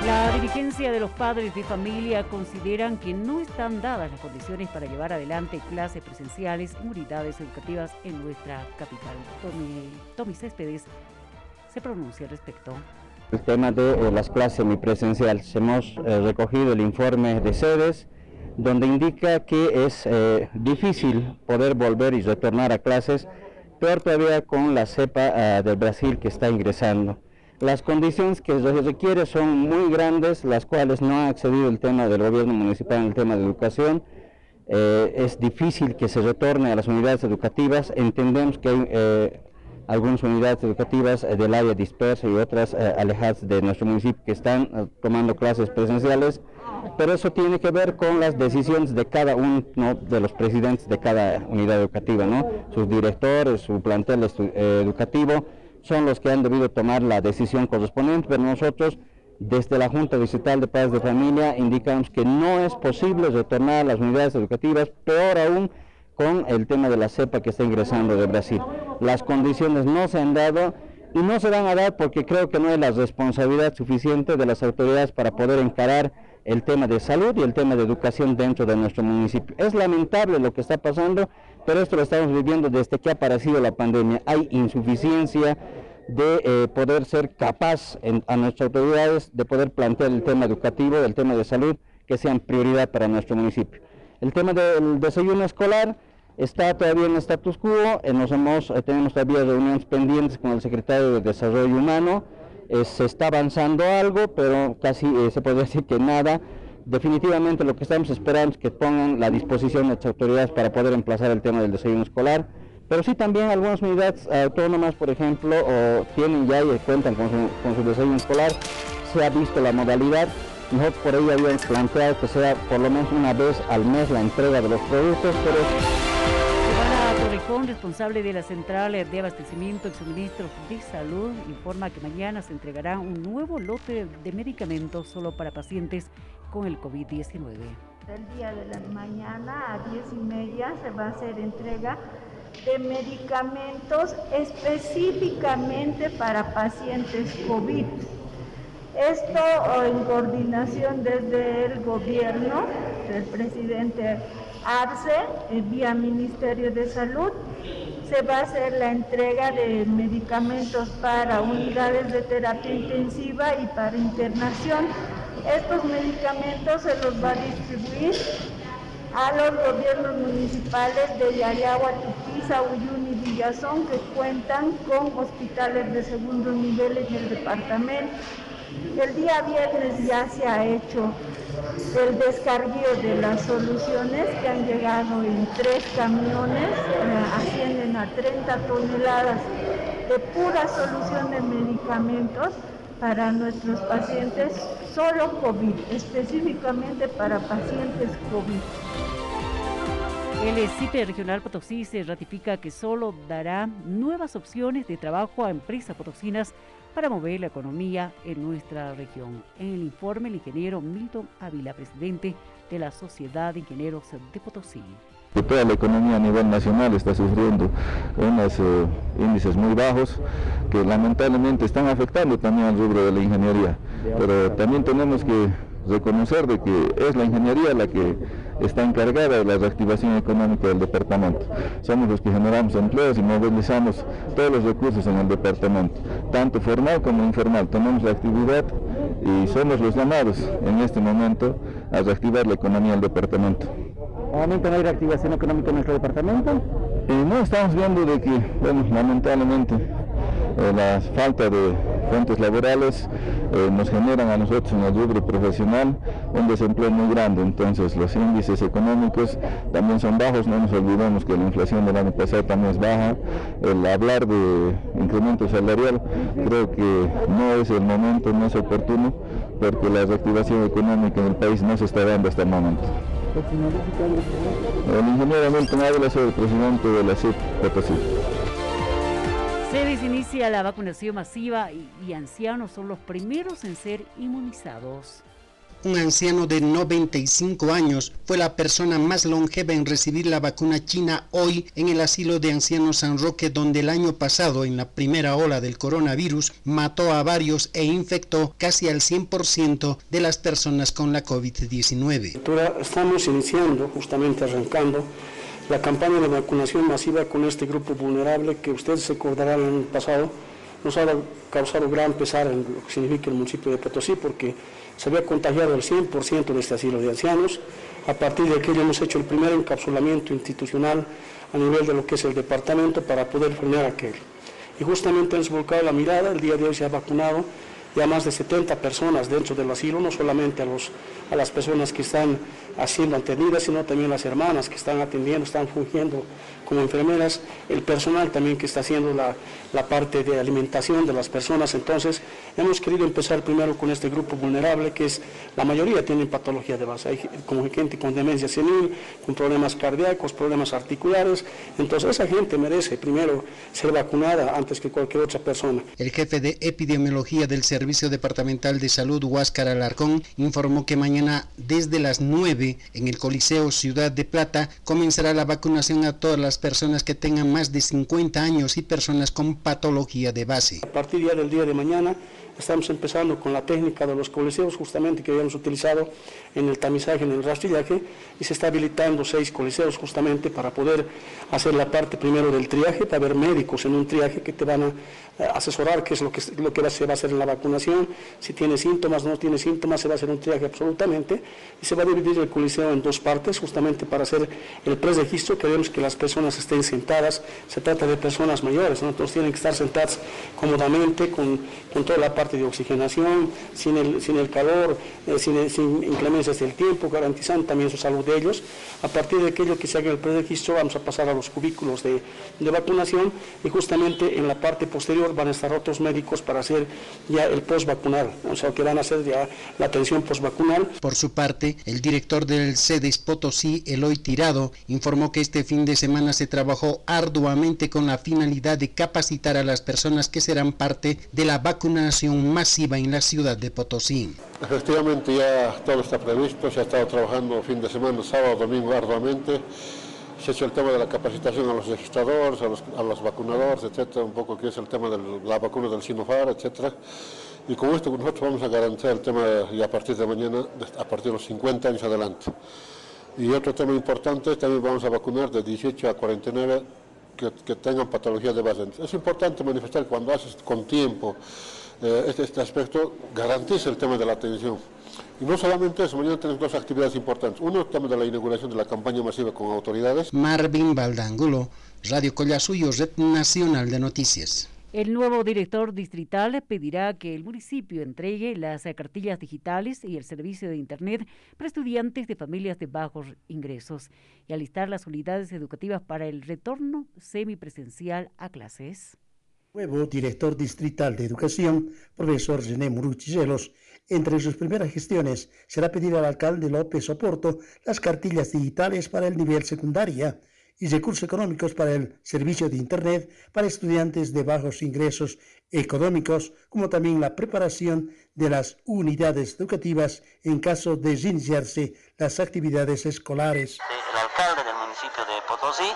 La dirigencia de los padres de familia consideran que no están dadas las condiciones para llevar adelante clases presenciales en unidades educativas en nuestra capital. Tommy, Tommy Céspedes se pronuncia al respecto. El tema de eh, las clases semipresenciales. Hemos eh, recogido el informe de sedes donde indica que es eh, difícil poder volver y retornar a clases, peor todavía con la cepa ah, del Brasil que está ingresando. Las condiciones que se requiere son muy grandes, las cuales no ha accedido el tema del gobierno municipal en el tema de educación. Eh, es difícil que se retorne a las unidades educativas. Entendemos que hay eh, algunas unidades educativas eh, del área dispersa y otras alejadas de nuestro municipio que están tomando clases presenciales, pero eso tiene que ver con las decisiones de cada uno de los presidentes de cada unidad educativa, ¿no? sus directores, su plantel educativo son los que han debido tomar la decisión correspondiente, pero nosotros desde la Junta Distrital de Paz de Familia indicamos que no es posible retornar a las unidades educativas, peor aún con el tema de la cepa que está ingresando de Brasil. Las condiciones no se han dado y no se van a dar porque creo que no hay la responsabilidad suficiente de las autoridades para poder encarar el tema de salud y el tema de educación dentro de nuestro municipio. Es lamentable lo que está pasando, pero esto lo estamos viviendo desde que ha aparecido la pandemia. Hay insuficiencia de eh, poder ser capaz a nuestras autoridades de poder plantear el tema educativo, el tema de salud, que sean prioridad para nuestro municipio. El tema del desayuno escolar está todavía en status quo, eh, nos hemos, eh, tenemos todavía reuniones pendientes con el secretario de Desarrollo Humano, se está avanzando algo, pero casi se puede decir que nada. Definitivamente lo que estamos esperando es que pongan la disposición de las autoridades para poder emplazar el tema del desayuno escolar pero sí también algunas unidades autónomas, por ejemplo, o tienen ya y cuentan con su, con desayuno escolar, se ha visto la modalidad. Nosotros por ello habíamos planteado que sea por lo menos una vez al mes la entrega de los productos, pero... Torrejón, responsable de la central de abastecimiento y suministros de salud, informa que mañana se entregará un nuevo lote de medicamentos solo para pacientes con el COVID-19. El día de la mañana a 10 y media se va a hacer entrega de medicamentos específicamente para pacientes COVID. Esto en coordinación desde el gobierno del presidente Arce, vía Ministerio de Salud, se va a hacer la entrega de medicamentos para unidades de terapia intensiva y para internación. Estos medicamentos se los va a distribuir a los gobiernos municipales de Yayagua, Tupiza, Uyuni y Villazón que cuentan con hospitales de segundo nivel en el departamento. El día viernes ya se ha hecho el descarguío de las soluciones que han llegado en tres camiones, eh, ascienden a 30 toneladas de pura solución de medicamentos para nuestros pacientes solo COVID, específicamente para pacientes COVID. El CIPE Regional Potosí se ratifica que solo dará nuevas opciones de trabajo a empresas potosinas para mover la economía en nuestra región. En el informe, el ingeniero Milton Ávila, presidente de la Sociedad de Ingenieros de Potosí. Toda la economía a nivel nacional está sufriendo unos eh, índices muy bajos que lamentablemente están afectando también al rubro de la ingeniería. Pero también tenemos que reconocer de que es la ingeniería la que está encargada de la reactivación económica del departamento. Somos los que generamos empleos y movilizamos todos los recursos en el departamento, tanto formal como informal. Tenemos la actividad y somos los llamados en este momento a reactivar la economía del departamento. ¿Momento no hay reactivación económica en nuestro departamento? Eh, no, estamos viendo de que, bueno, lamentablemente eh, la falta de fuentes laborales eh, nos generan a nosotros en el rubro profesional un desempleo muy grande, entonces los índices económicos también son bajos, no nos olvidemos que la inflación del año pasado también es baja, el hablar de incremento salarial creo que no es el momento, no es oportuno, porque la reactivación económica en el país no se está dando hasta el momento. El ingeniero Milton Ávila soy el presidente de la CIP Potosí. Se inicia la vacunación masiva y, ancianos son los primeros en ser inmunizados. Un anciano de 95 años fue la persona más longeva en recibir la vacuna china hoy en el asilo de ancianos San Roque, donde el año pasado, en la primera ola del coronavirus, mató a varios e infectó casi al 100% de las personas con la COVID-19. Estamos iniciando, justamente arrancando, la campaña de vacunación masiva con este grupo vulnerable que ustedes se acordarán en el pasado nos ha causado gran pesar en lo que significa el municipio de Potosí porque se había contagiado el 100% de este asilo de ancianos. A partir de aquello hemos hecho el primer encapsulamiento institucional a nivel de lo que es el departamento para poder frenar aquel. Y justamente hemos volcado la mirada, el día de hoy se ha vacunado ya más de 70 personas dentro del asilo, no solamente a, los, a las personas que están haciendo atendidas, sino también las hermanas que están atendiendo, están fungiendo como enfermeras, el personal también que está haciendo la, la, parte de alimentación de las personas. Entonces, hemos querido empezar primero con este grupo vulnerable, que es, la mayoría tienen patología de base, hay como gente con demencia senil, con problemas cardíacos, problemas articulares. Entonces, esa gente merece primero ser vacunada antes que cualquier otra persona. El jefe de epidemiología del Servicio Departamental de Salud, Huáscar Alarcón, informó que mañana desde las 9 en el Coliseo Ciudad de Plata comenzará la vacunación a todas las personas que tengan más de 50 años y personas con patología de base. A partir ya del día de mañana estamos empezando con la técnica de los coliseos justamente que habíamos utilizado en el tamizaje, en el rastrillaje, y se está habilitando seis coliseos justamente para poder hacer la parte primero del triaje, para haber médicos en un triaje que te van a eh, asesorar qué es lo que, lo que se va a hacer en la vacunación, si tiene síntomas, no tiene síntomas, se va a hacer un triaje absolutamente, y se va a dividir el coliseo en dos partes justamente para hacer el preregistro, queremos que las personas estén sentadas, se trata de personas mayores, ¿no? entonces tienen que estar sentadas cómodamente con, con toda la parte de oxigenación, sin el, sin el calor, eh, sin, sin inclemencias del tiempo, garantizando también su salud de ellos. A partir de aquello que se haga el preregistro, vamos a pasar a los cubículos de, de vacunación y justamente en la parte posterior van a estar otros médicos para hacer ya el post vacunal, o sea, que van a hacer ya la atención post vacunal. Por su parte, el director del CEDES Potosí, Eloy Tirado, informó que este fin de semana se trabajó arduamente con la finalidad de capacitar a las personas que serán parte de la vacunación masiva en la ciudad de Potosí. Efectivamente ya todo está previsto, se ha estado trabajando fin de semana, sábado, domingo arduamente. Se ha hecho el tema de la capacitación a los registradores, a los, a los vacunadores, etcétera, un poco que es el tema de la vacuna del Sinofar, etcétera. Y con esto nosotros vamos a garantizar el tema y a partir de mañana, a partir de los 50 años adelante. Y otro tema importante, también vamos a vacunar de 18 a 49 que, que tengan patologías de base. Es importante manifestar cuando haces con tiempo eh, este, este, aspecto garantiza el tema de la atención. Y no solamente eso, mañana tenemos dos actividades importantes. Uno, el tema de la inauguración de la campaña masiva con autoridades. Marvin Valdangulo, Radio Collasuyo, Red Nacional de Noticias. El nuevo director distrital pedirá que el municipio entregue las cartillas digitales y el servicio de Internet para estudiantes de familias de bajos ingresos y alistar las unidades educativas para el retorno semipresencial a clases. Nuevo director distrital de educación, profesor René Muruchiselos, entre sus primeras gestiones será pedir al alcalde López Oporto las cartillas digitales para el nivel secundaria y recursos económicos para el servicio de Internet para estudiantes de bajos ingresos económicos, como también la preparación de las unidades educativas en caso de iniciarse las actividades escolares. El alcalde del municipio de Potosí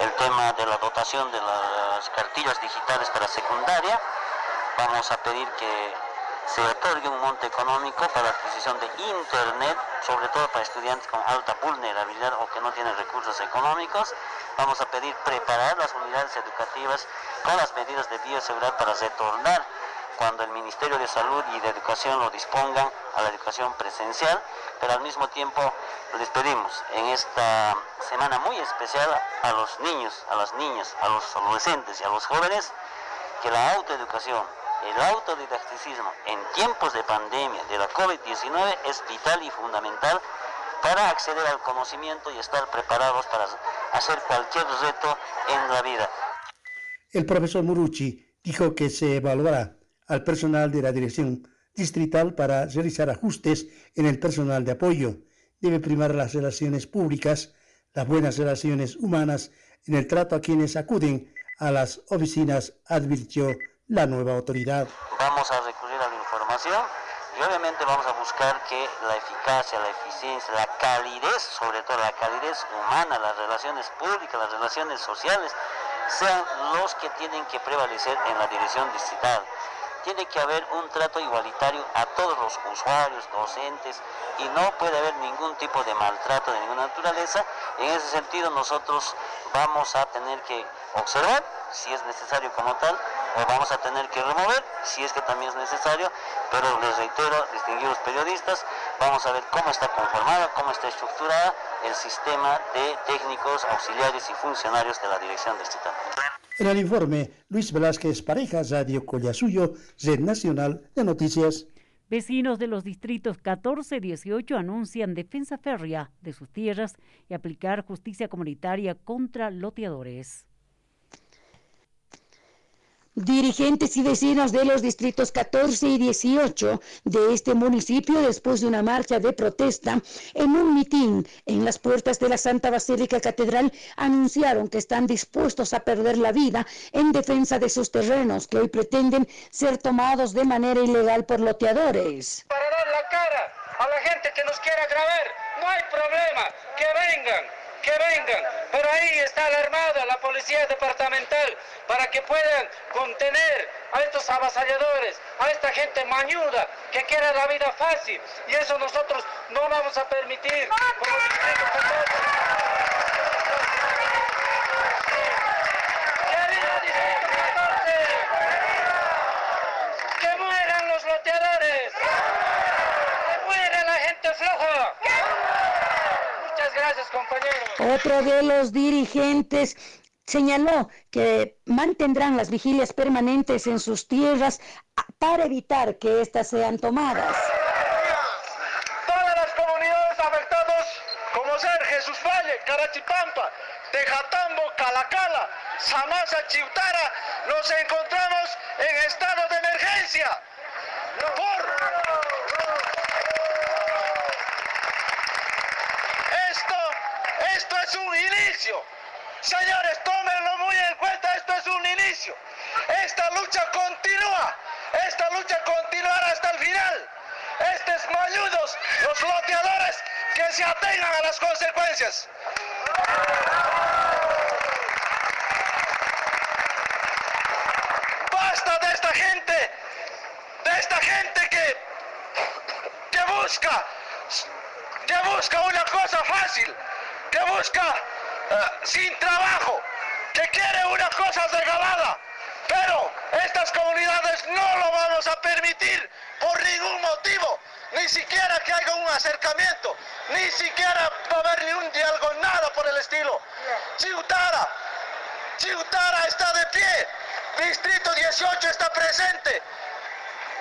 el tema de la dotación de las cartillas digitales para secundaria. Vamos a pedir que se otorgue un monte económico para la adquisición de Internet, sobre todo para estudiantes con alta vulnerabilidad o que no tienen recursos económicos. Vamos a pedir preparar las unidades educativas con las medidas de bioseguridad para retornar cuando el Ministerio de Salud y de Educación lo dispongan a la educación presencial, pero al mismo tiempo les pedimos en esta semana muy especial a los niños, a las niñas, a los adolescentes y a los jóvenes que la autoeducación, el autodidacticismo en tiempos de pandemia de la COVID-19 es vital y fundamental para acceder al conocimiento y estar preparados para hacer cualquier reto en la vida. El profesor Murucci dijo que se evaluará al personal de la dirección distrital para realizar ajustes en el personal de apoyo. Debe primar las relaciones públicas, las buenas relaciones humanas en el trato a quienes acuden a las oficinas, advirtió la nueva autoridad. Vamos a recurrir a la información y obviamente vamos a buscar que la eficacia, la eficiencia, la calidez, sobre todo la calidez humana, las relaciones públicas, las relaciones sociales, sean los que tienen que prevalecer en la dirección distrital tiene que haber un trato igualitario a todos los usuarios, docentes, y no puede haber ningún tipo de maltrato de ninguna naturaleza. En ese sentido nosotros vamos a tener que observar si es necesario como tal, o vamos a tener que remover si es que también es necesario, pero les reitero, distinguidos periodistas, vamos a ver cómo está conformada, cómo está estructurada el sistema de técnicos, auxiliares y funcionarios de la dirección distrital. En el informe, Luis Velázquez Pareja, Radio Collasuyo, Red Nacional de Noticias. Vecinos de los distritos 14 y 18 anuncian defensa férrea de sus tierras y aplicar justicia comunitaria contra loteadores. Dirigentes y vecinos de los distritos 14 y 18 de este municipio, después de una marcha de protesta en un mitin en las puertas de la Santa Basílica Catedral, anunciaron que están dispuestos a perder la vida en defensa de sus terrenos que hoy pretenden ser tomados de manera ilegal por loteadores. Para dar la cara a la gente que nos quiera grabar, no hay problema, que vengan que vengan. Pero ahí está la Armada, la Policía Departamental, para que puedan contener a estos avasalladores, a esta gente mañuda que quiere la vida fácil. Y eso nosotros no vamos a permitir. ¡Que mueran los loteadores! ¡Que muera la gente floja! Gracias, compañero. Otro de los dirigentes señaló que mantendrán las vigilias permanentes en sus tierras para evitar que éstas sean tomadas. Todas las comunidades afectadas, como ser Jesús Valle, Carachipampa, Tejatambo, Calacala, Samasa, Chiutara, nos encontramos en estado de emergencia. Por Esto es un inicio. Señores, tómenlo muy en cuenta, esto es un inicio. Esta lucha continúa. Esta lucha continuará hasta el final. Estos mayudos, los loteadores, que se atengan a las consecuencias. Basta de esta gente, de esta gente que, que busca, que busca una cosa fácil, que busca eh, sin trabajo, que quiere una cosa regalada. Pero estas comunidades no lo vamos a permitir por ningún motivo, ni siquiera que haya un acercamiento, ni siquiera va a haber ni un diálogo, nada por el estilo. Chiutara, Chiutara está de pie, Distrito 18 está presente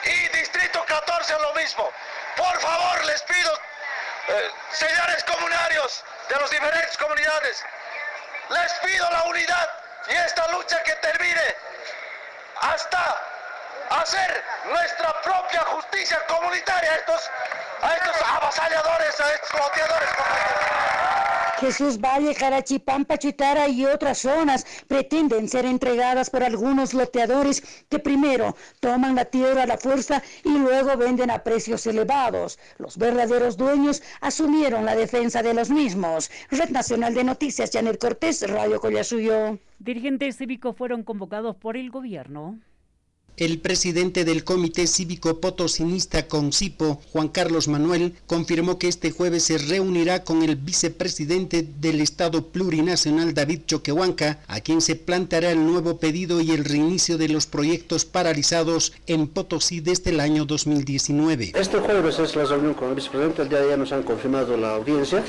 y Distrito 14 lo mismo. Por favor, les pido, eh, señores comunarios, de las diferentes comunidades. Les pido la unidad y esta lucha que termine hasta hacer nuestra propia justicia comunitaria a estos, a a estos loteadores. Jesús Valle, Carachipampa, Chitara y otras zonas pretenden ser entregadas por algunos loteadores que primero toman la tierra a la fuerza y luego venden a precios elevados. Los verdaderos dueños asumieron la defensa de los mismos. Red Nacional de Noticias, Janet Cortés, Radio Collasuyo. Dirigentes cívicos fueron convocados por el gobierno. El presidente del Comité Cívico Potosinista Concipo, Juan Carlos Manuel, confirmó que este jueves se reunirá con el vicepresidente del Estado Plurinacional David Choquehuanca, a quien se planteará el nuevo pedido y el reinicio de los proyectos paralizados en Potosí desde el año 2019. Este jueves es la reunión con el vicepresidente, el día de ayer nos han confirmado la audiencia,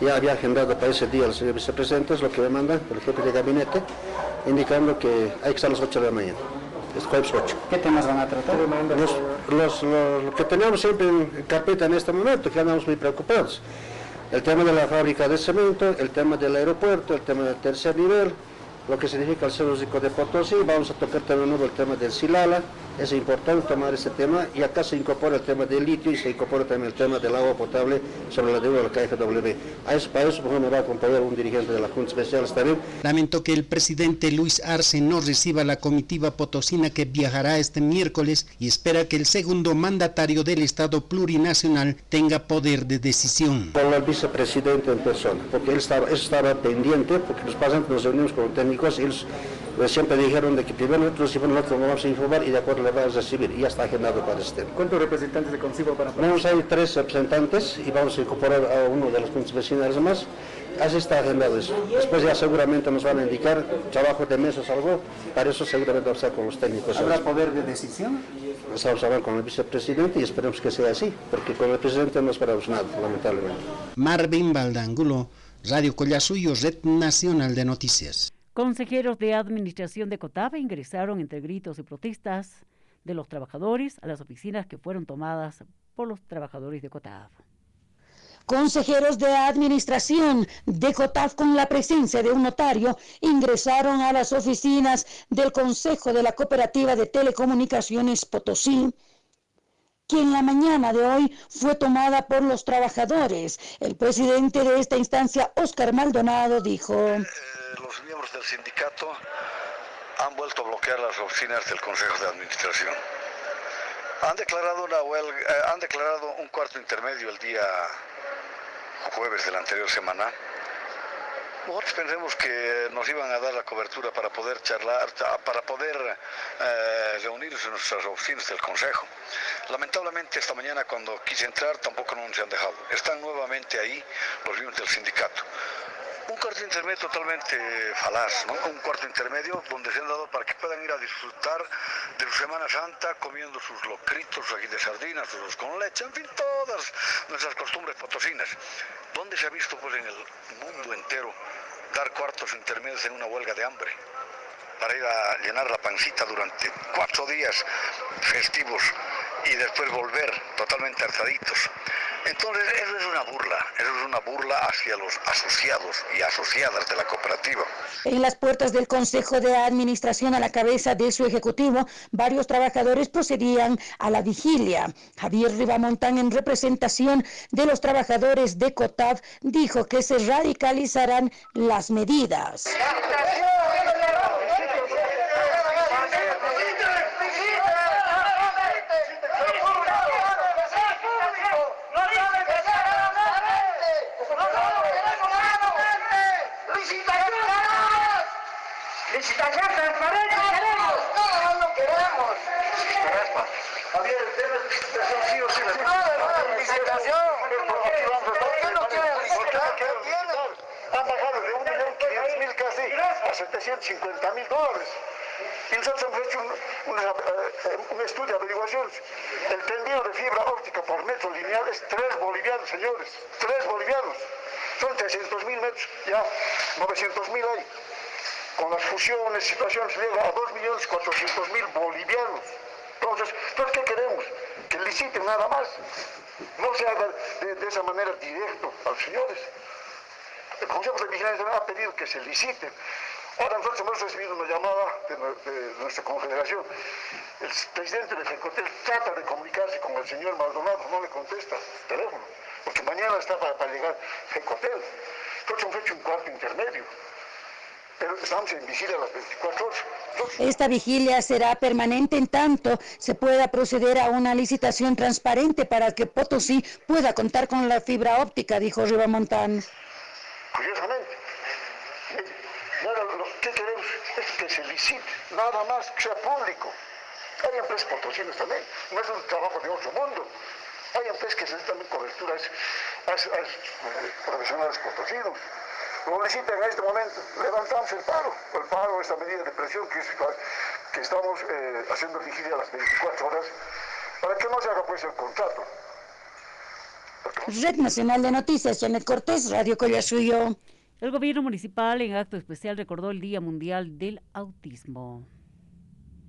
ya había agendado para ese día el señor vicepresidente, es lo que me manda el jefe de gabinete, indicando que hay que estar a las 8 de la mañana es jueves 8. ¿Qué temas van a tratar? Los, lo que tenemos siempre en carpeta en este momento, que andamos muy preocupados. El tema de la fábrica de cemento, el tema del aeropuerto, el tema del tercer nivel, lo que significa el Centro de Potosí, vamos a tocar también nuevo el tema del Silala, es importante tomar ese tema y acá se incorpora el tema del litio y se incorpora también el tema del agua potable sobre la deuda de la KFW. A eso, para eso por me va a acompañar un dirigente de la Junta Especial también. Lamento que el presidente Luis Arce no reciba la comitiva potosina que viajará este miércoles y espera que el segundo mandatario del Estado plurinacional tenga poder de decisión. Con el vicepresidente en persona, porque él estaba, estaba pendiente, porque los pasantes nos reunimos con técnicos y ellos pues siempre dijeron de que primero nosotros y nosotros vamos a informar y de acuerdo le vamos a recibir y ya está agendado para este. ¿Cuántos representantes de Concibo para Vamos a ir tres representantes y vamos a incorporar a uno de los puntos vecinales más. Así está agendado eso. Después ya seguramente nos van a indicar trabajo de mesas algo, para eso seguramente vamos a estar con los técnicos. ¿Habrá poder de decisión? Vamos a hablar con el vicepresidente y esperemos que sea así, porque con el presidente no esperamos nada, lamentablemente. Marvin Baldangulo, Radio Collasuyo, Red Nacional de Noticias. Consejeros de administración de Cotave ingresaron entre gritos y protestas de los trabajadores a las oficinas que fueron tomadas por los trabajadores de COTAF. Consejeros de administración de COTAF con la presencia de un notario ingresaron a las oficinas del Consejo de la Cooperativa de Telecomunicaciones Potosí que en la mañana de hoy fue tomada por los trabajadores. El presidente de esta instancia, Oscar Maldonado, dijo... Los miembros del sindicato han vuelto a bloquear las oficinas del Consejo de Administración. Han declarado, una huelga, eh, han declarado un cuarto intermedio el día jueves de la anterior semana. Nosotros pensemos que nos iban a dar la cobertura para poder charlar, para poder eh, reunirnos en nuestras oficinas del Consejo. Lamentablemente esta mañana cuando quise entrar tampoco nos han dejado. Están nuevamente ahí los miembros del sindicato. Un cuarto intermedio totalmente falaz, ¿no? Un cuarto intermedio donde se han dado para que puedan ir a disfrutar de su Semana Santa comiendo sus locritos aquí de sardinas, sus con leche, en fin, todas nuestras costumbres potosinas. ¿Dónde se ha visto pues en el mundo entero dar cuartos intermedios en una huelga de hambre? Para ir a llenar la pancita durante cuatro días festivos y después volver totalmente alzaditos. Entonces, eso es una burla, eso es una burla hacia los asociados y asociadas de la cooperativa. En las puertas del Consejo de Administración a la cabeza de su ejecutivo, varios trabajadores procedían a la vigilia. Javier Ribamontán, en representación de los trabajadores de COTAV, dijo que se radicalizarán las medidas. Javier, debe licitación sí o sí. No, licitación. ¿Por qué no quieren licitar? ¿Qué tienen? Han bajado de 1.500.000 casi a 750 mil dólares. Y nosotros hemos hecho un, eh, un, estudio de averiguación. El tendido de fibra óptica por metro lineal es 3 bolivianos, señores. 3 bolivianos. Son 300 mil metros, ya 900 mil hay con las fusiones, situaciones, llega a 2.400.000 bolivianos. Entonces, ¿qué queremos? Que liciten nada más. No se haga de, esa manera directo a los señores. El Consejo de Vigilancia ha pedido que se liciten. Ahora nosotros hemos recibido una llamada de, nuestra confederación. El presidente de FECOTEL trata de comunicarse con el señor Maldonado, no le contesta el teléfono, porque mañana está para, para llegar FECOTEL. Entonces hemos hecho un cuarto intermedio pero estamos en vigilia las 24 horas. Esta vigilia será permanente en tanto se pueda proceder a una licitación transparente para que Potosí pueda contar con la fibra óptica, dijo Ribamontán. Curiosamente, ¿qué queremos? Es que se licite, nada más, que sea público. Hay empresas potosinas también, no es un trabajo de otro mundo. Hay empresas que necesitan también coberturas a, a profesionales potosinos lo necesitan en este momento, levantamos el paro, el paro, esta medida de presión que, que estamos eh, haciendo vigilia a las 24 horas, para que no se haga pues el contrato. Red Nacional de Noticias, Janet Cortés, Radio Collasuyo. El gobierno municipal en acto especial recordó el Día Mundial del Autismo.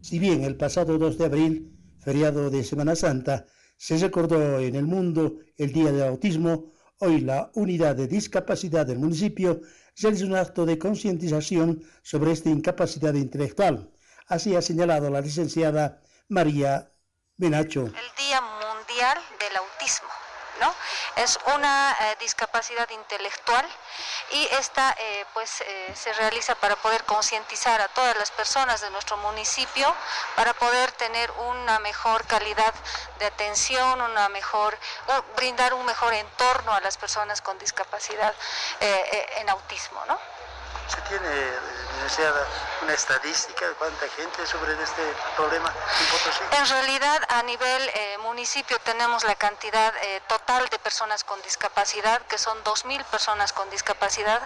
Si bien el pasado 2 de abril, feriado de Semana Santa, se recordó en el mundo el Día del Autismo, Hoy la unidad de discapacidad del municipio realiza un acto de concientización sobre esta incapacidad intelectual. Así ha señalado la licenciada María Benacho. El Día Mundial del Autismo Es una eh, discapacidad intelectual y esta eh, pues eh, se realiza para poder concientizar a todas las personas de nuestro municipio para poder tener una mejor calidad de atención, una mejor, brindar un mejor entorno a las personas con discapacidad en autismo, ¿no? ¿Se tiene, una estadística de cuánta gente sobre este problema en Potosí? En realidad, a nivel eh, municipio tenemos la cantidad eh, total de personas con discapacidad, que son 2.000 personas con discapacidad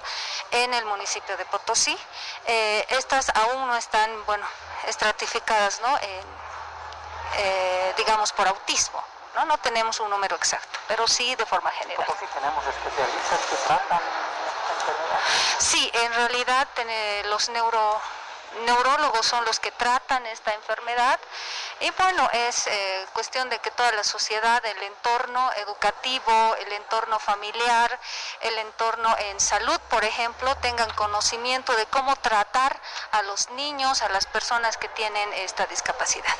en el municipio de Potosí. Eh, estas aún no están, bueno, estratificadas, ¿no? digamos, por autismo. ¿no? no tenemos un número exacto, pero sí de forma general. Potosí tenemos especialistas que tratan Sí, en realidad los neuro neurólogos son los que tratan esta enfermedad y bueno, es eh, cuestión de que toda la sociedad, el entorno educativo, el entorno familiar, el entorno en salud, por ejemplo, tengan conocimiento de cómo tratar a los niños, a las personas que tienen esta discapacidad.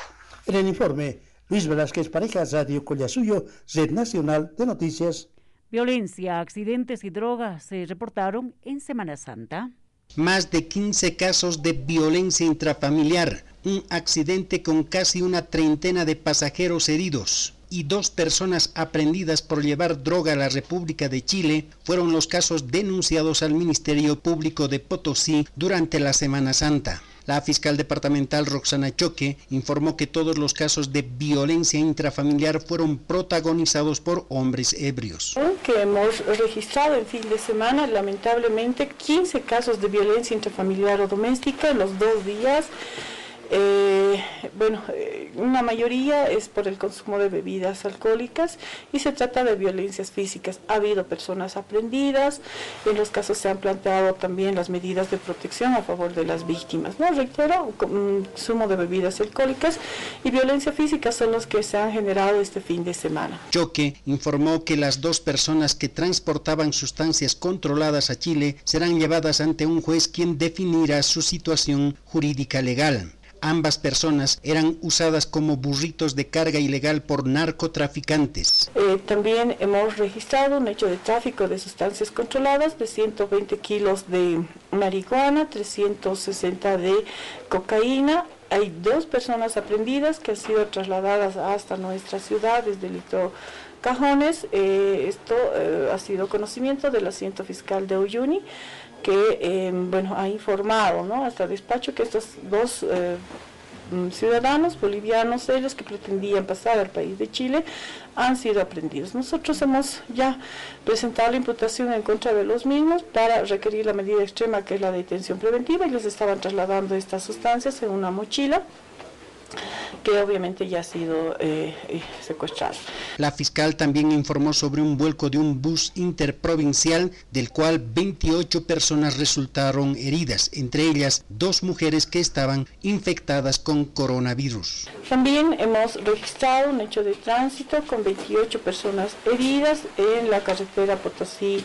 En el informe, Luis Velázquez Pareja, Radio Collasuyo, Red Nacional de Noticias. Violencia, accidentes y drogas se reportaron en Semana Santa más de 15 casos de violencia intrafamiliar, un accidente con casi una treintena de pasajeros heridos y dos personas aprendidas por llevar droga a la República de Chile fueron los casos denunciados al Ministerio Público de Potosí durante la Semana Santa. La fiscal departamental Roxana Choque informó que todos los casos de violencia intrafamiliar fueron protagonizados por hombres ebrios. Que hemos registrado en fin de semana, lamentablemente, 15 casos de violencia intrafamiliar o doméstica en los dos días. Eh, bueno, eh, una mayoría es por el consumo de bebidas alcohólicas y se trata de violencias físicas. Ha habido personas aprendidas, en los casos se han planteado también las medidas de protección a favor de las víctimas. No reitero, consumo de bebidas alcohólicas y violencia física son los que se han generado este fin de semana. Choque informó que las dos personas que transportaban sustancias controladas a Chile serán llevadas ante un juez quien definirá su situación jurídica legal. Ambas personas eran usadas como burritos de carga ilegal por narcotraficantes. Eh, también hemos registrado un hecho de tráfico de sustancias controladas de 120 kilos de marihuana, 360 de cocaína. Hay dos personas aprendidas que han sido trasladadas hasta nuestra ciudad desde el Cajones. Eh, esto eh, ha sido conocimiento del asiento fiscal de Uyuni que em, bueno, ha informado hasta despacho que estos dos eh, mm, ciudadanos bolivianos, ellos que pretendían pasar al país de Chile, han sido aprendidos. Nosotros hemos ya presentado la imputación en contra de los mismos para requerir la medida extrema que es la detención preventiva y les estaban trasladando estas sustancias en una mochila que obviamente ya ha sido eh, eh, secuestrado. La fiscal también informó sobre un vuelco de un bus interprovincial del cual 28 personas resultaron heridas, entre ellas dos mujeres que estaban infectadas con coronavirus. También hemos registrado un hecho de tránsito con 28 personas heridas en la carretera Potosí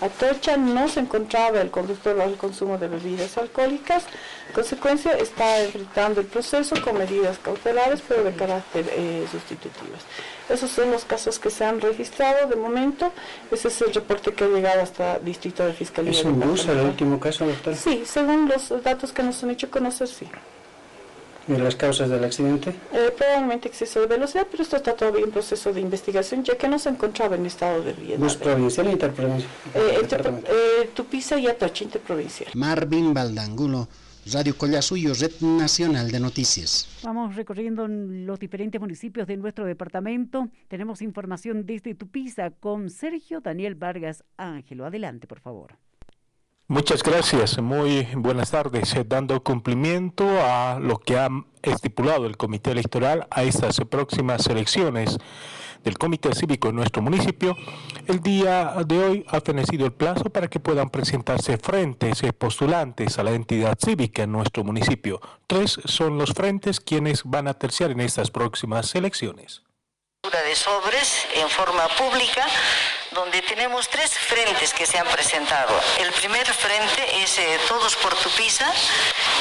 Atocha no se encontraba el conductor al consumo de bebidas alcohólicas, en consecuencia está enfrentando el proceso con medidas cautelares pero de carácter eh, sustitutivas. Esos son los casos que se han registrado de momento, ese es el reporte que ha llegado hasta Distrito de Fiscalía. ¿Es un bus el último caso, doctor? Sí, según los datos que nos han hecho conocer, sí. ¿Y las causas del accidente? Eh, probablemente exceso de velocidad, pero esto está todavía en proceso de investigación, ya que no se encontraba en estado de vida. ¿Bus provincial o interprovincial? Eh, eh, Tupiza y Atocha, interprovincial. Marvin Baldangulo. Radio Collasuyo, Red Nacional de Noticias. Vamos recorriendo los diferentes municipios de nuestro departamento. Tenemos información desde Tupiza con Sergio Daniel Vargas Ángelo. Adelante, por favor. Muchas gracias, muy buenas tardes. Eh, dando cumplimiento a lo que ha estipulado el Comité Electoral a estas próximas elecciones del Comité Cívico en nuestro municipio, el día de hoy ha fenecido el plazo para que puedan presentarse frentes eh, postulantes a la entidad cívica en nuestro municipio. Tres son los frentes quienes van a terciar en estas próximas elecciones. De sobres en forma pública donde tenemos tres frentes que se han presentado. El primer frente es eh, Todos por Tupiza,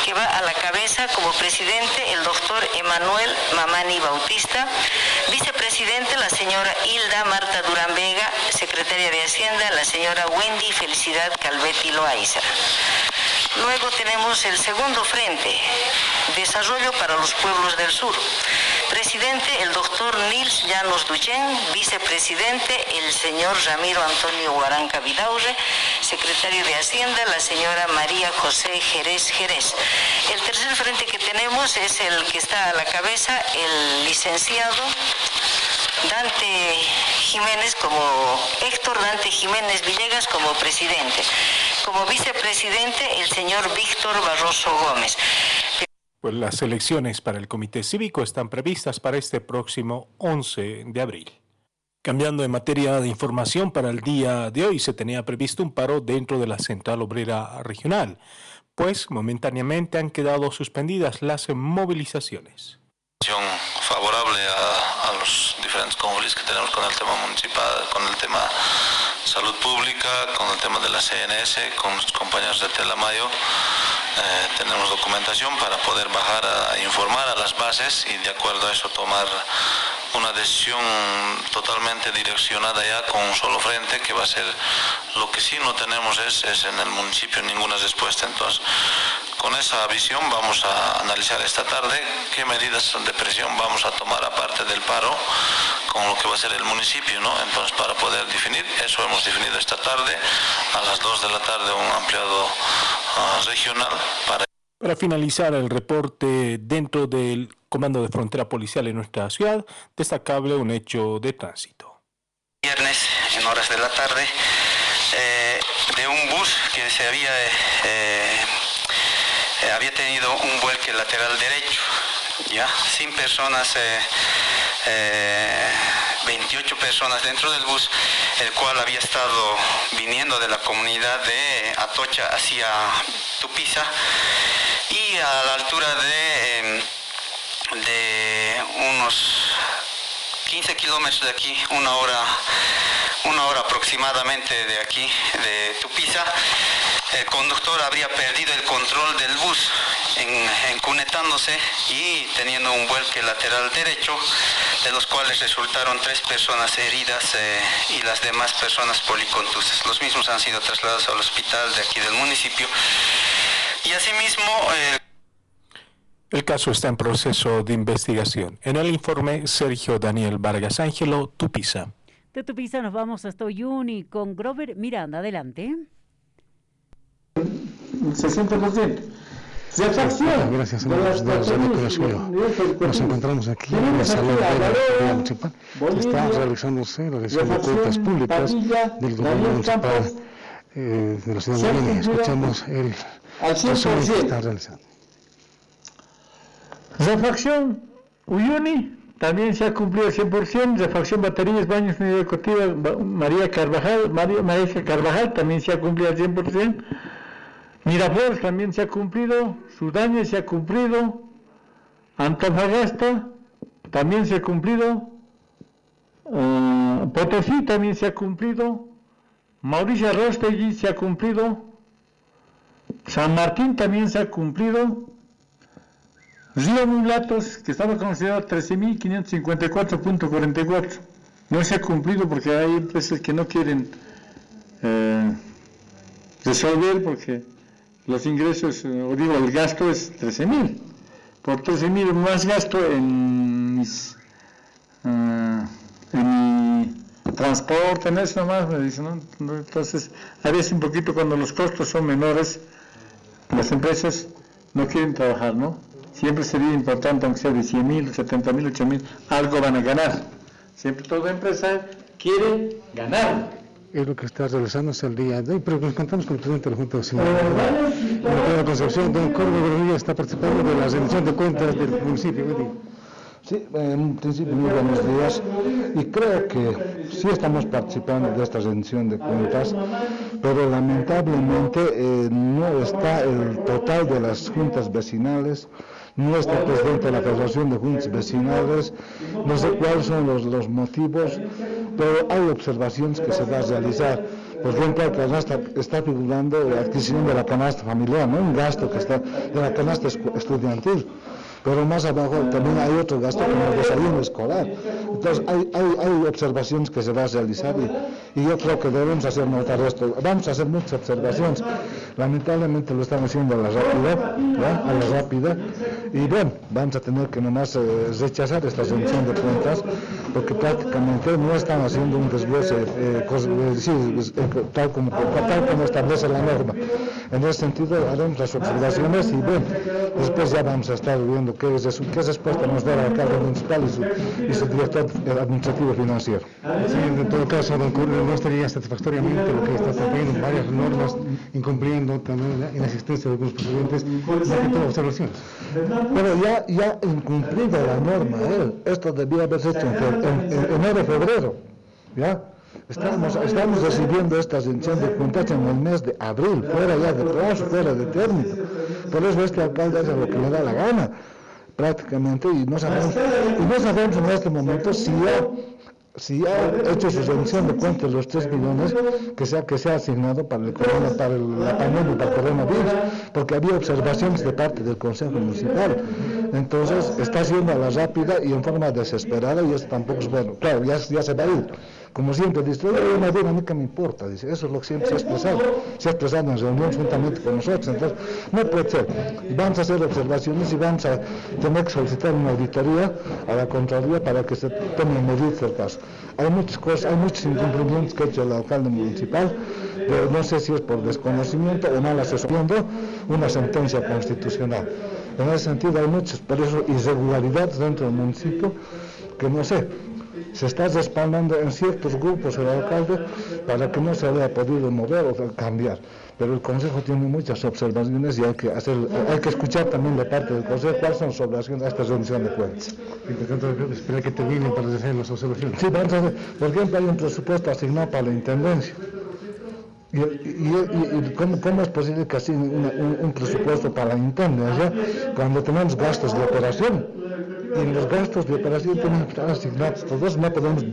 que va a la cabeza como presidente el doctor Emanuel Mamani Bautista, vicepresidente la señora Hilda Marta Durán Vega, secretaria de Hacienda la señora Wendy Felicidad Calvetti Loaiza. Luego tenemos el segundo frente, Desarrollo para los Pueblos del Sur. Presidente, el doctor Nils Llanos Duchen, vicepresidente, el señor Ramiro Antonio Guaranca Vidaurre, secretario de Hacienda, la señora María José Jerez Jerez. El tercer frente que tenemos es el que está a la cabeza, el licenciado Dante Jiménez como Héctor Dante Jiménez Villegas como presidente. Como vicepresidente, el señor Víctor Barroso Gómez. Pues las elecciones para el Comité Cívico están previstas para este próximo 11 de abril. Cambiando de materia de información, para el día de hoy se tenía previsto un paro dentro de la Central Obrera Regional, pues momentáneamente han quedado suspendidas las movilizaciones. Favorable a, los diferentes conflictos que tenemos con el tema municipal, con el tema salud pública, con el tema de la CNS, con los compañeros de Telamayo. Eh, tenemos documentación para poder bajar a informar a las bases y de acuerdo a eso tomar una decisión totalmente direccionada ya con un solo frente que va a ser lo que sí no tenemos es, es en el municipio ninguna respuesta entonces con esa visión vamos a analizar esta tarde qué medidas de presión vamos a tomar aparte del paro con lo que va a ser el municipio ¿no? entonces para poder definir eso hemos definido esta tarde a las 2 de la tarde un ampliado uh, regional para para finalizar el reporte dentro del Comando de Frontera Policial en nuestra ciudad, destacable un hecho de tránsito. Viernes, en horas de la tarde, eh, de un bus que se había, eh, eh, había tenido un vuelque lateral derecho, ya, sin personas. 28 personas dentro del bus, el cual había estado viniendo de la comunidad de Atocha hacia Tupiza y a la altura de, em, de unos 15 kilómetros de aquí, una hora, una hora aproximadamente de aquí, de Tupiza, el conductor habría perdido el control del bus, encunetándose y teniendo un vuelque lateral derecho, de los cuales resultaron tres personas heridas eh, y las demás personas policontusas. Los mismos han sido trasladados al hospital de aquí del municipio y asimismo... Eh, el caso está en proceso de investigación. En el informe, Sergio Daniel Vargas Ángelo, Tupiza. De Tupiza nos vamos hasta Uyuni con Grover Miranda. Adelante. 60%. Gracias, amigos de Radio Nos encontramos aquí en la sala de la municipal. Está realizándose la elección de cuentas públicas del gobierno municipal eh, de la ciudad de Uyuni. Escuchamos el resumen que está realizando. Refacción Uyuni también se ha cumplido al 100%. Refacción Baterías, Baños, Unidad Deportiva María Carvajal, María, María Carvajal también se ha cumplido al 100%. Miraflores también se ha cumplido. Sudaña se ha cumplido. Antofagasta también se ha cumplido. Uh, Potosí también se ha cumplido. Mauricio Rostegui se ha cumplido. San Martín también se ha cumplido. Río Mulatos, que estaba considerado 13.554.44, no se ha cumplido porque hay empresas que no quieren eh, resolver porque los ingresos, eh, o digo, el gasto es 13.000. Por 13.000 más gasto en mis, uh, en mi transporte, en eso nomás, me dicen. Entonces, a veces un poquito cuando los costos son menores, las empresas no quieren trabajar, ¿no? siempre sería importante, aunque sea de 100 mil, 70 mil, 8 mil, algo van a ganar. Siempre todo empresa quiere ganar. Es lo que está realizándose el día de hoy, pero nos contamos con el presidente de la Junta Vecinal. La Concepción, don Córdoba Rodríguez, está participando de la rendición de cuentas del municipio. Sí, en principio muy buenos días y creo que sí estamos participando de esta rendición de cuentas, pero lamentablemente eh, no está el total de las juntas vecinales no está presidente de la Federación de Juntas Vecinales, no sé cuáles son los, motivos, pero hay observaciones que se va a realizar. Por ejemplo, la canasta está figurando la adquisición de la canasta familiar, ¿no? un gasto que está de la canasta estudiantil pero más abajo también hay otro gasto como el desayuno escolar. Entonces hay, hay, hay, observaciones que se va a realizar y, yo creo que debemos hacer notar esto. Vamos a hacer muchas observaciones. Lamentablemente lo estamos haciendo a la rápida, a la rápida. Y bueno, vamos a tener que nomás eh, rechazar esta solución de cuentas porque prácticamente no están haciendo un desglose eh, eh, tal, como, tal como establece la norma. En ese sentido haremos las observaciones y bueno, después ya vamos a estar viendo qué, es, qué respuesta nos da el alcalde municipal y su, director administrativo financiero. Sí, en todo caso, don Curro, no estaría satisfactoriamente lo que está cumpliendo varias normas, incumpliendo también la inexistencia de algunos procedimientos, de observaciones. Pero ya, ya incumplida la norma, él, esto debía haberse hecho en, en, en enero, febrero. ¿ya? Estamos, estamos recibiendo esta rendición de cuentas en el mes de abril, fuera ya de plazo, fuera de término. Por eso este alcalde hace lo que le da la gana, prácticamente, y no sabemos, y no sabemos en este momento si ya si ha hecho su rendición de cuentas los 3 millones que se ha, que se ha asignado para, el corona, para el, la pandemia, para el coronavirus, porque había observaciones de parte del Consejo Municipal. Entonces está haciendo a la rápida y en forma desesperada y eso tampoco es bueno. Claro, ya, ya se va a ir. Como siempre, dice, oye, Maduro, a mí que me importa, dice, eso es lo que siempre se ha expresado, se ha expresado en reuniones juntamente con nosotros, entonces no puede ser. Vamos a hacer observaciones y vamos a tener que solicitar una auditoría a la Contraloría para que se tome medidas del caso. Hay muchas cosas, hay muchos incumplimientos que ha hecho el alcalde municipal, pero no sé si es por desconocimiento o mal asesorando una sentencia constitucional. En ese sentido hay muchas, pero eso irregularidades dentro del municipio que no sé, se está respaldando en ciertos grupos el alcalde para que no se haya podido mover o cambiar. Pero el Consejo tiene muchas observaciones y hay que, hacer, hay que escuchar también de parte del Consejo cuáles son observaciones a esta rendición de cuentas. Espera que termine para hacer las observaciones. Sí, hacer, por ejemplo, hay un presupuesto asignado para la Intendencia. ¿Y, y, y, y ¿cómo, ¿cómo, es posible que así un, un, presupuesto para la Intendencia cuando tenemos gastos de operación? Y los gastos de operación tienen que estar asignados todos, no podemos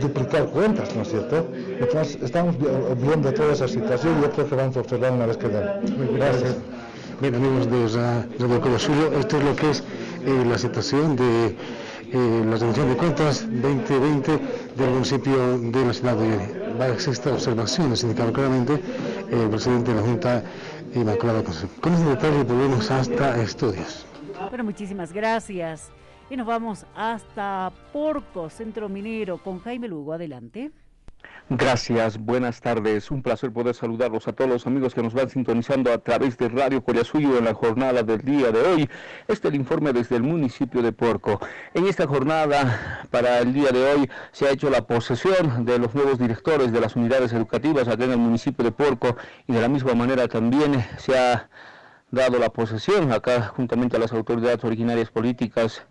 duplicar cuentas, ¿no es cierto? Entonces, estamos viendo toda esa situación y yo creo que vamos a observar una vez que den. Gracias. Bien, amigos de Radio Cola Suyo, esto es lo que es eh, la situación de eh, la rendición de cuentas 2020 del municipio de la ciudad de Uyuni. Va a esta observación, indicado claramente eh, el presidente de la Junta Inmaculada Concepción. Con este detalle volvemos hasta estudios. Bueno, muchísimas gracias. Y nos vamos hasta Porco, Centro Minero, con Jaime Lugo. Adelante. Gracias, buenas tardes. Un placer poder saludarlos a todos los amigos que nos van sintonizando a través de Radio Collasuyo en la jornada del día de hoy. Este es el informe desde el municipio de Porco. En esta jornada, para el día de hoy, se ha hecho la posesión de los nuevos directores de las unidades educativas acá en el municipio de Porco y de la misma manera también se ha dado la posesión acá juntamente a las autoridades originarias políticas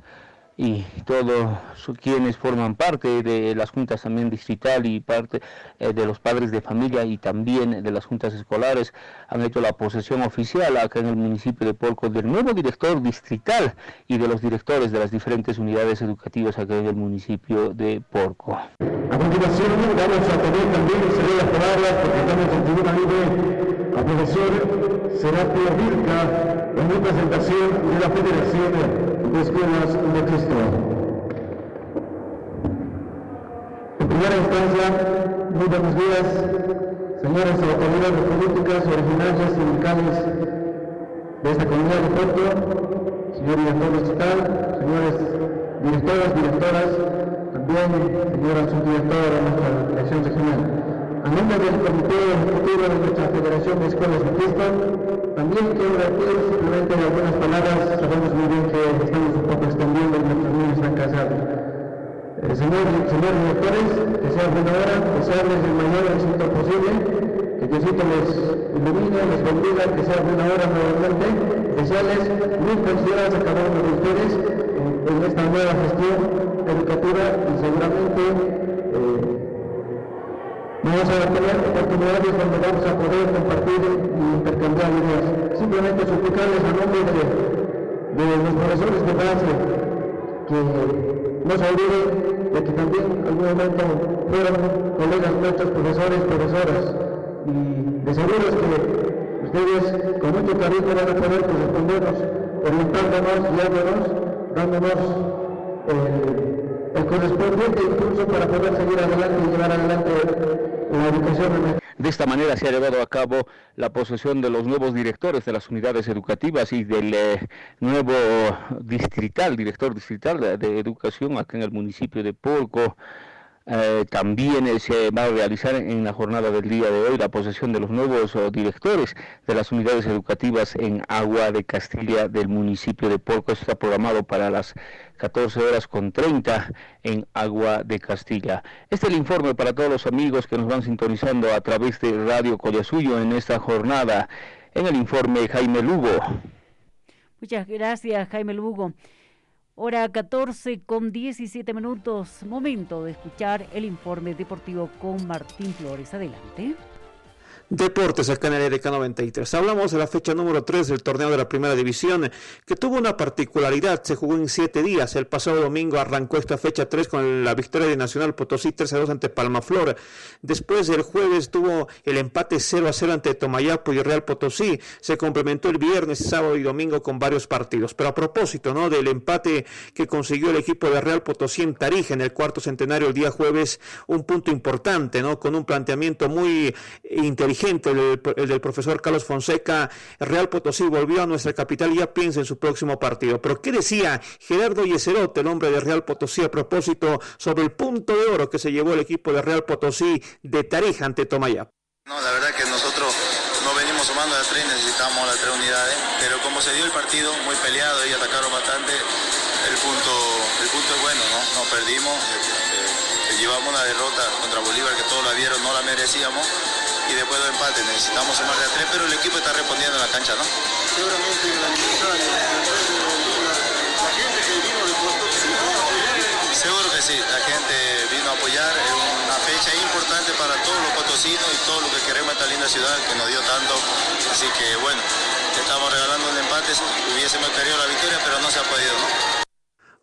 y todos quienes forman parte de las juntas también distrital y parte eh, de los padres de familia y también de las juntas escolares han hecho la posesión oficial acá en el municipio de Porco del nuevo director distrital y de los directores de las diferentes unidades educativas acá en el municipio de Porco. A continuación vamos a tener también las palabras porque estamos en tribuna libre al profesor Serapio Virca en representación de la Federación de escuelas de Cristo. En primera instancia, muy buenos días, señoras autoridades políticas, originarias, sindicales de esta comunidad de Puerto, señor director distrital, señores directoras, directoras, también señora subdirectora de nuestra dirección regional. A nombre del Comité Ejecutivo de nuestra Federación de Escuelas Cristo, también quiero decir simplemente algunas palabras, sabemos muy bien que estamos un poco extendiendo y nuestros niños están casados. Eh, señor, señores directores, que sea buena hora, desearles el mayor éxito posible, que Diosito les ilumine, les bendiga, que sea buena hora nuevamente, desearles muy felicidades a cada uno de ustedes en esta nueva gestión educativa y seguramente eh, Vamos a tener oportunidades donde vamos a poder compartir y intercambiar ideas. Simplemente suplicarles a nombre de, de los profesores de base que no se olviden de que también en algún momento fueron colegas nuestros, profesores, profesoras. Y de seguro es que ustedes con mucho cariño van a poder correspondernos, orientándonos, guiándonos, dándonos eh, el correspondiente impulso para poder seguir adelante y llevar adelante De esta manera se ha llevado a cabo la posesión de los nuevos directores de las unidades educativas y del eh, nuevo distrital, director distrital de, de, educación acá en el municipio de Porco. Eh, también eh, se va a realizar en la jornada del día de hoy la posesión de los nuevos oh, directores de las unidades educativas en Agua de Castilla del municipio de Porco. Está programado para las 14 horas con 30 en Agua de Castilla. Este es el informe para todos los amigos que nos van sintonizando a través de Radio Collasuyo en esta jornada. En el informe Jaime Lugo. Muchas gracias, Jaime Lugo. Hora 14 con 17 minutos. Momento de escuchar el informe deportivo con Martín Flores. Adelante. Deportes acá en el EDK 93. Hablamos de la fecha número 3 del torneo de la primera división, que tuvo una particularidad, se jugó en siete días. El pasado domingo arrancó esta fecha 3 con la victoria de Nacional Potosí 3 a 2 ante Palmaflor. Después el jueves tuvo el empate 0 a 0 ante Tomayapo y Real Potosí. Se complementó el viernes, sábado y domingo con varios partidos. Pero a propósito ¿no? del empate que consiguió el equipo de Real Potosí en Tarija en el cuarto centenario el día jueves, un punto importante, ¿no? con un planteamiento muy inteligente el, del profesor Carlos Fonseca, Real Potosí volvió a nuestra capital y ya piensa en su próximo partido. Pero ¿qué decía Gerardo Yeserote, el hombre de Real Potosí, a propósito sobre el punto de oro que se llevó el equipo de Real Potosí de Tarija ante Tomayá? No, la verdad que nosotros no venimos sumando las tres, necesitamos las tres unidades, pero como se dio el partido, muy peleado y atacaron bastante, el punto, el punto es bueno, ¿no? No perdimos, eh, eh, llevamos una derrota contra Bolívar que todos la vieron, no la merecíamos y después dos empates. Necesitamos sumar de a tres, pero el equipo está respondiendo en la cancha, ¿no? Seguramente el aniversario, la gente que vino de Seguro que sí, la gente vino a apoyar, es una fecha importante para todos los potosinos y todo lo que queremos esta linda ciudad que nos dio tanto, así que bueno, estamos regalando un empate, hubiésemos querido la victoria, pero no se ha podido, ¿no?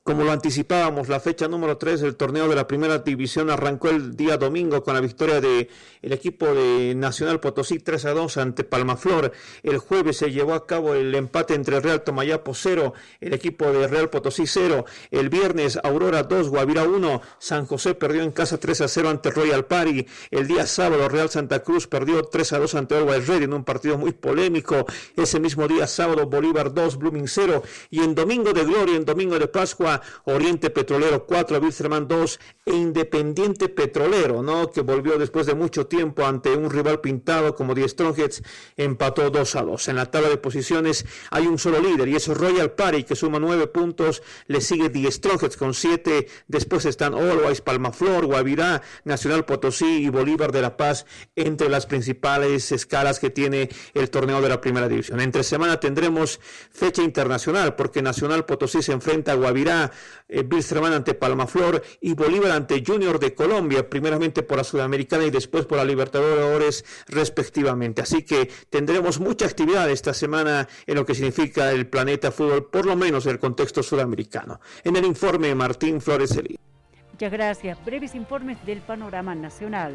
Como lo anticipábamos, la fecha número 3 del torneo de la primera división arrancó el día domingo con la victoria de el equipo de Nacional Potosí 3 a 2 ante Palmaflor. El jueves se llevó a cabo el empate entre Real Tomayapo 0, el equipo de Real Potosí 0. El viernes Aurora 2, Guavira 1, San José perdió en casa 3 a 0 ante Royal Party. El día sábado Real Santa Cruz perdió 3 a 2 ante Always Red en un partido muy polémico. Ese mismo día sábado Bolívar 2, Blooming 0 y en domingo de gloria, en domingo de Pascua Oriente Petrolero 4, Wilstermann 2 e Independiente Petrolero, ¿no? Que volvió después de mucho tiempo ante un rival pintado como Die Strongheads, empató 2 a 2. En la tabla de posiciones hay un solo líder y es Royal Party que suma 9 puntos, le sigue Die Strongheads con 7, después están Always, Palmaflor, Guavirá, Nacional Potosí y Bolívar de La Paz entre las principales escalas que tiene el torneo de la primera división. Entre semana tendremos fecha internacional porque Nacional Potosí se enfrenta a Guavirá eh, ante Palmaflor y Bolívar ante Junior de Colombia, primeramente por la Sudamericana y después por la Libertadores respectivamente. Así que tendremos mucha actividad esta semana en lo que significa el planeta fútbol, por lo menos en el contexto sudamericano. En el informe Martín Flores Muchas gracias. Breves informes del panorama nacional.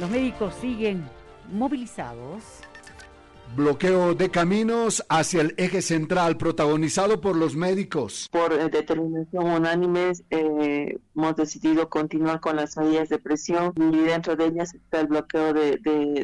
Los médicos siguen movilizados Bloqueo de caminos hacia el eje central protagonizado por los médicos. Por eh, determinación unánime eh, hemos decidido continuar con las medidas de presión y dentro de ellas está el bloqueo de,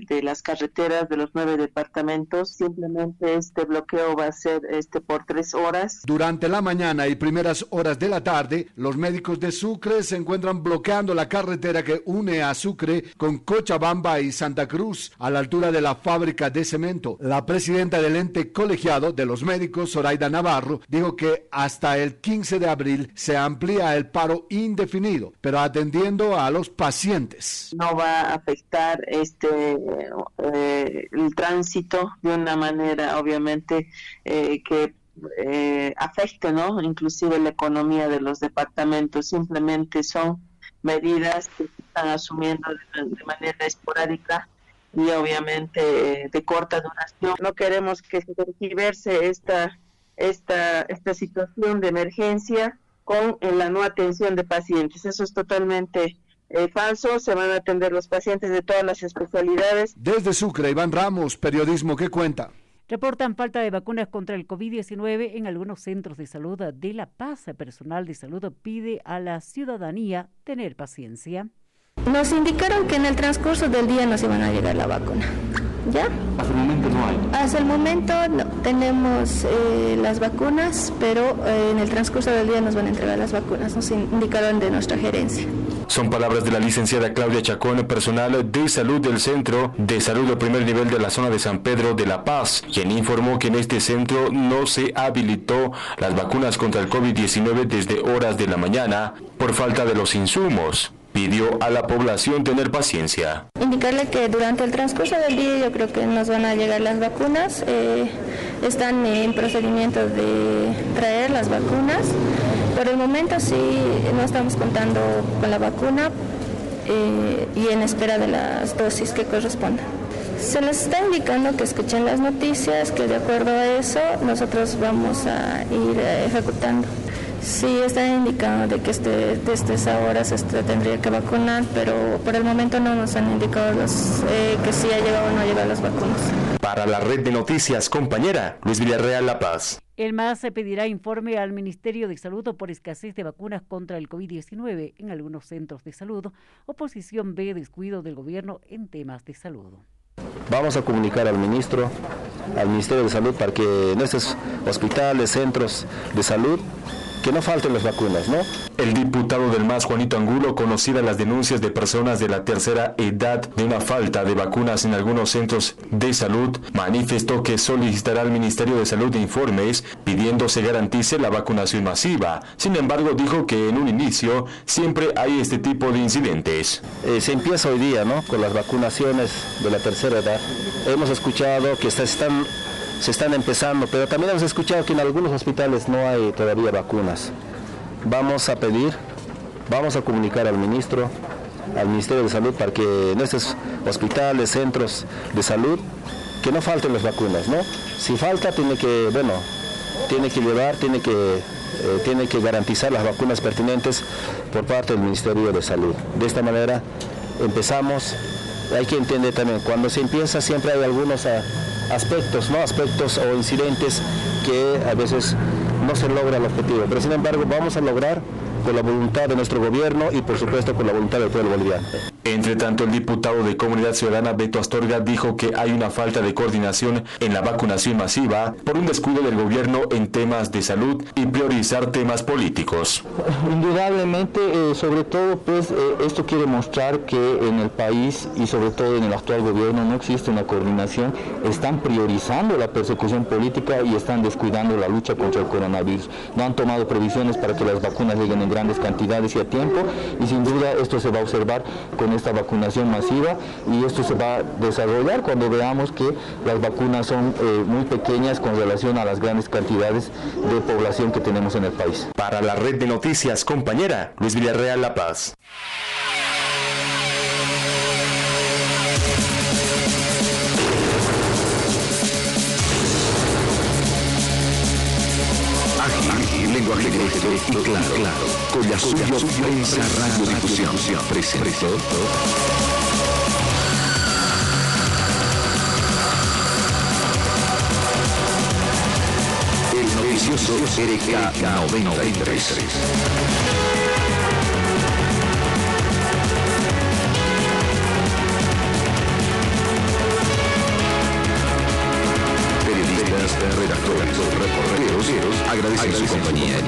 de, las carreteras de los nueve departamentos. Simplemente este bloqueo va a ser este por tres horas. Durante la mañana y primeras horas de la tarde, los médicos de Sucre se encuentran bloqueando la carretera que une a Sucre con Cochabamba y Santa Cruz a la altura de la fábrica de cemento. La presidenta del ente colegiado de los médicos, Zoraida Navarro, dijo que hasta el 15 de abril se amplía el paro indefinido, pero atendiendo a los pacientes. No va a afectar este eh, el tránsito de una manera, obviamente, eh, que eh, afecte, ¿no? Inclusive la economía de los departamentos. Simplemente son medidas que se están asumiendo de manera esporádica y obviamente eh, de corta duración. No queremos que se tergiverse esta, esta, esta situación de emergencia con la no atención de pacientes. Eso es totalmente eh, falso. Se van a atender los pacientes de todas las especialidades. Desde Sucre, Iván Ramos, periodismo que cuenta. Reportan falta de vacunas contra el COVID-19 en algunos centros de salud de La Paz. El personal de salud pide a la ciudadanía tener paciencia. Nos indicaron que en el transcurso del día nos iban a llegar la vacuna. ¿Ya? Hasta el momento no hay. Hasta el momento no. Tenemos eh, las vacunas, pero eh, en el transcurso del día nos van a entregar las vacunas, nos indicaron de nuestra gerencia. Son palabras de la licenciada Claudia Chacón, personal de salud del Centro de Salud de primer nivel de la zona de San Pedro de La Paz, quien informó que en este centro no se habilitó las vacunas contra el COVID-19 desde horas de la mañana por falta de los insumos pidió a la población tener paciencia. Indicarle que durante el transcurso del día yo creo que nos van a llegar las vacunas. Eh, están en procedimiento de traer las vacunas. Por el momento sí, no estamos contando con la vacuna eh, y en espera de las dosis que correspondan. Se les está indicando que escuchen las noticias, que de acuerdo a eso nosotros vamos a ir eh, ejecutando. Sí, está indicando de que este, desde esa hora se tendría que vacunar, pero por el momento no nos han indicado los, eh, que sí ha llegado o no ha llegado las vacunas. Para la red de noticias, compañera Luis Villarreal La Paz. El MAS se pedirá informe al Ministerio de Salud por escasez de vacunas contra el COVID-19 en algunos centros de salud. Oposición B descuido del gobierno en temas de salud. Vamos a comunicar al ministro, al Ministerio de Salud, para que en estos hospitales, centros de salud, que no falten las vacunas, ¿no? El diputado del MAS, Juanito Angulo, conocida las denuncias de personas de la tercera edad de una falta de vacunas en algunos centros de salud, manifestó que solicitará al Ministerio de Salud informes pidiendo se garantice la vacunación masiva. Sin embargo, dijo que en un inicio siempre hay este tipo de incidentes. Eh, se empieza hoy día, ¿no? Con las vacunaciones de la tercera edad. Hemos escuchado que se están se están empezando, pero también hemos escuchado que en algunos hospitales no hay todavía vacunas. Vamos a pedir, vamos a comunicar al ministro, al Ministerio de Salud, para que en estos hospitales, centros de salud, que no falten las vacunas, ¿no? Si falta, tiene que, bueno, tiene que llevar, tiene que, eh, tiene que garantizar las vacunas pertinentes por parte del Ministerio de Salud. De esta manera empezamos, hay que entender también, cuando se empieza siempre hay algunos... A, aspectos, ¿no? aspectos o incidentes que a veces no se logra el objetivo. Pero sin embargo vamos a lograr con la voluntad de nuestro gobierno y por supuesto con la voluntad del pueblo boliviano. Entre tanto, el diputado de Comunidad Ciudadana Beto Astorga dijo que hay una falta de coordinación en la vacunación masiva por un descuido del gobierno en temas de salud y priorizar temas políticos. Indudablemente, eh, sobre todo, pues eh, esto quiere mostrar que en el país y sobre todo en el actual gobierno no existe una coordinación, están priorizando la persecución política y están descuidando la lucha contra el coronavirus. No han tomado previsiones para que las vacunas lleguen en grandes cantidades y a tiempo y sin duda esto se va a observar con esta vacunación masiva y esto se va a desarrollar cuando veamos que las vacunas son eh, muy pequeñas con relación a las grandes cantidades de población que tenemos en el país. Para la red de noticias, compañera Luis Villarreal La Paz. Lenguaje directo y claro. claro. Collasuyo Prensa Radiodifusión presentó el noticioso RK 93. Reporteros, agradecen su compañía.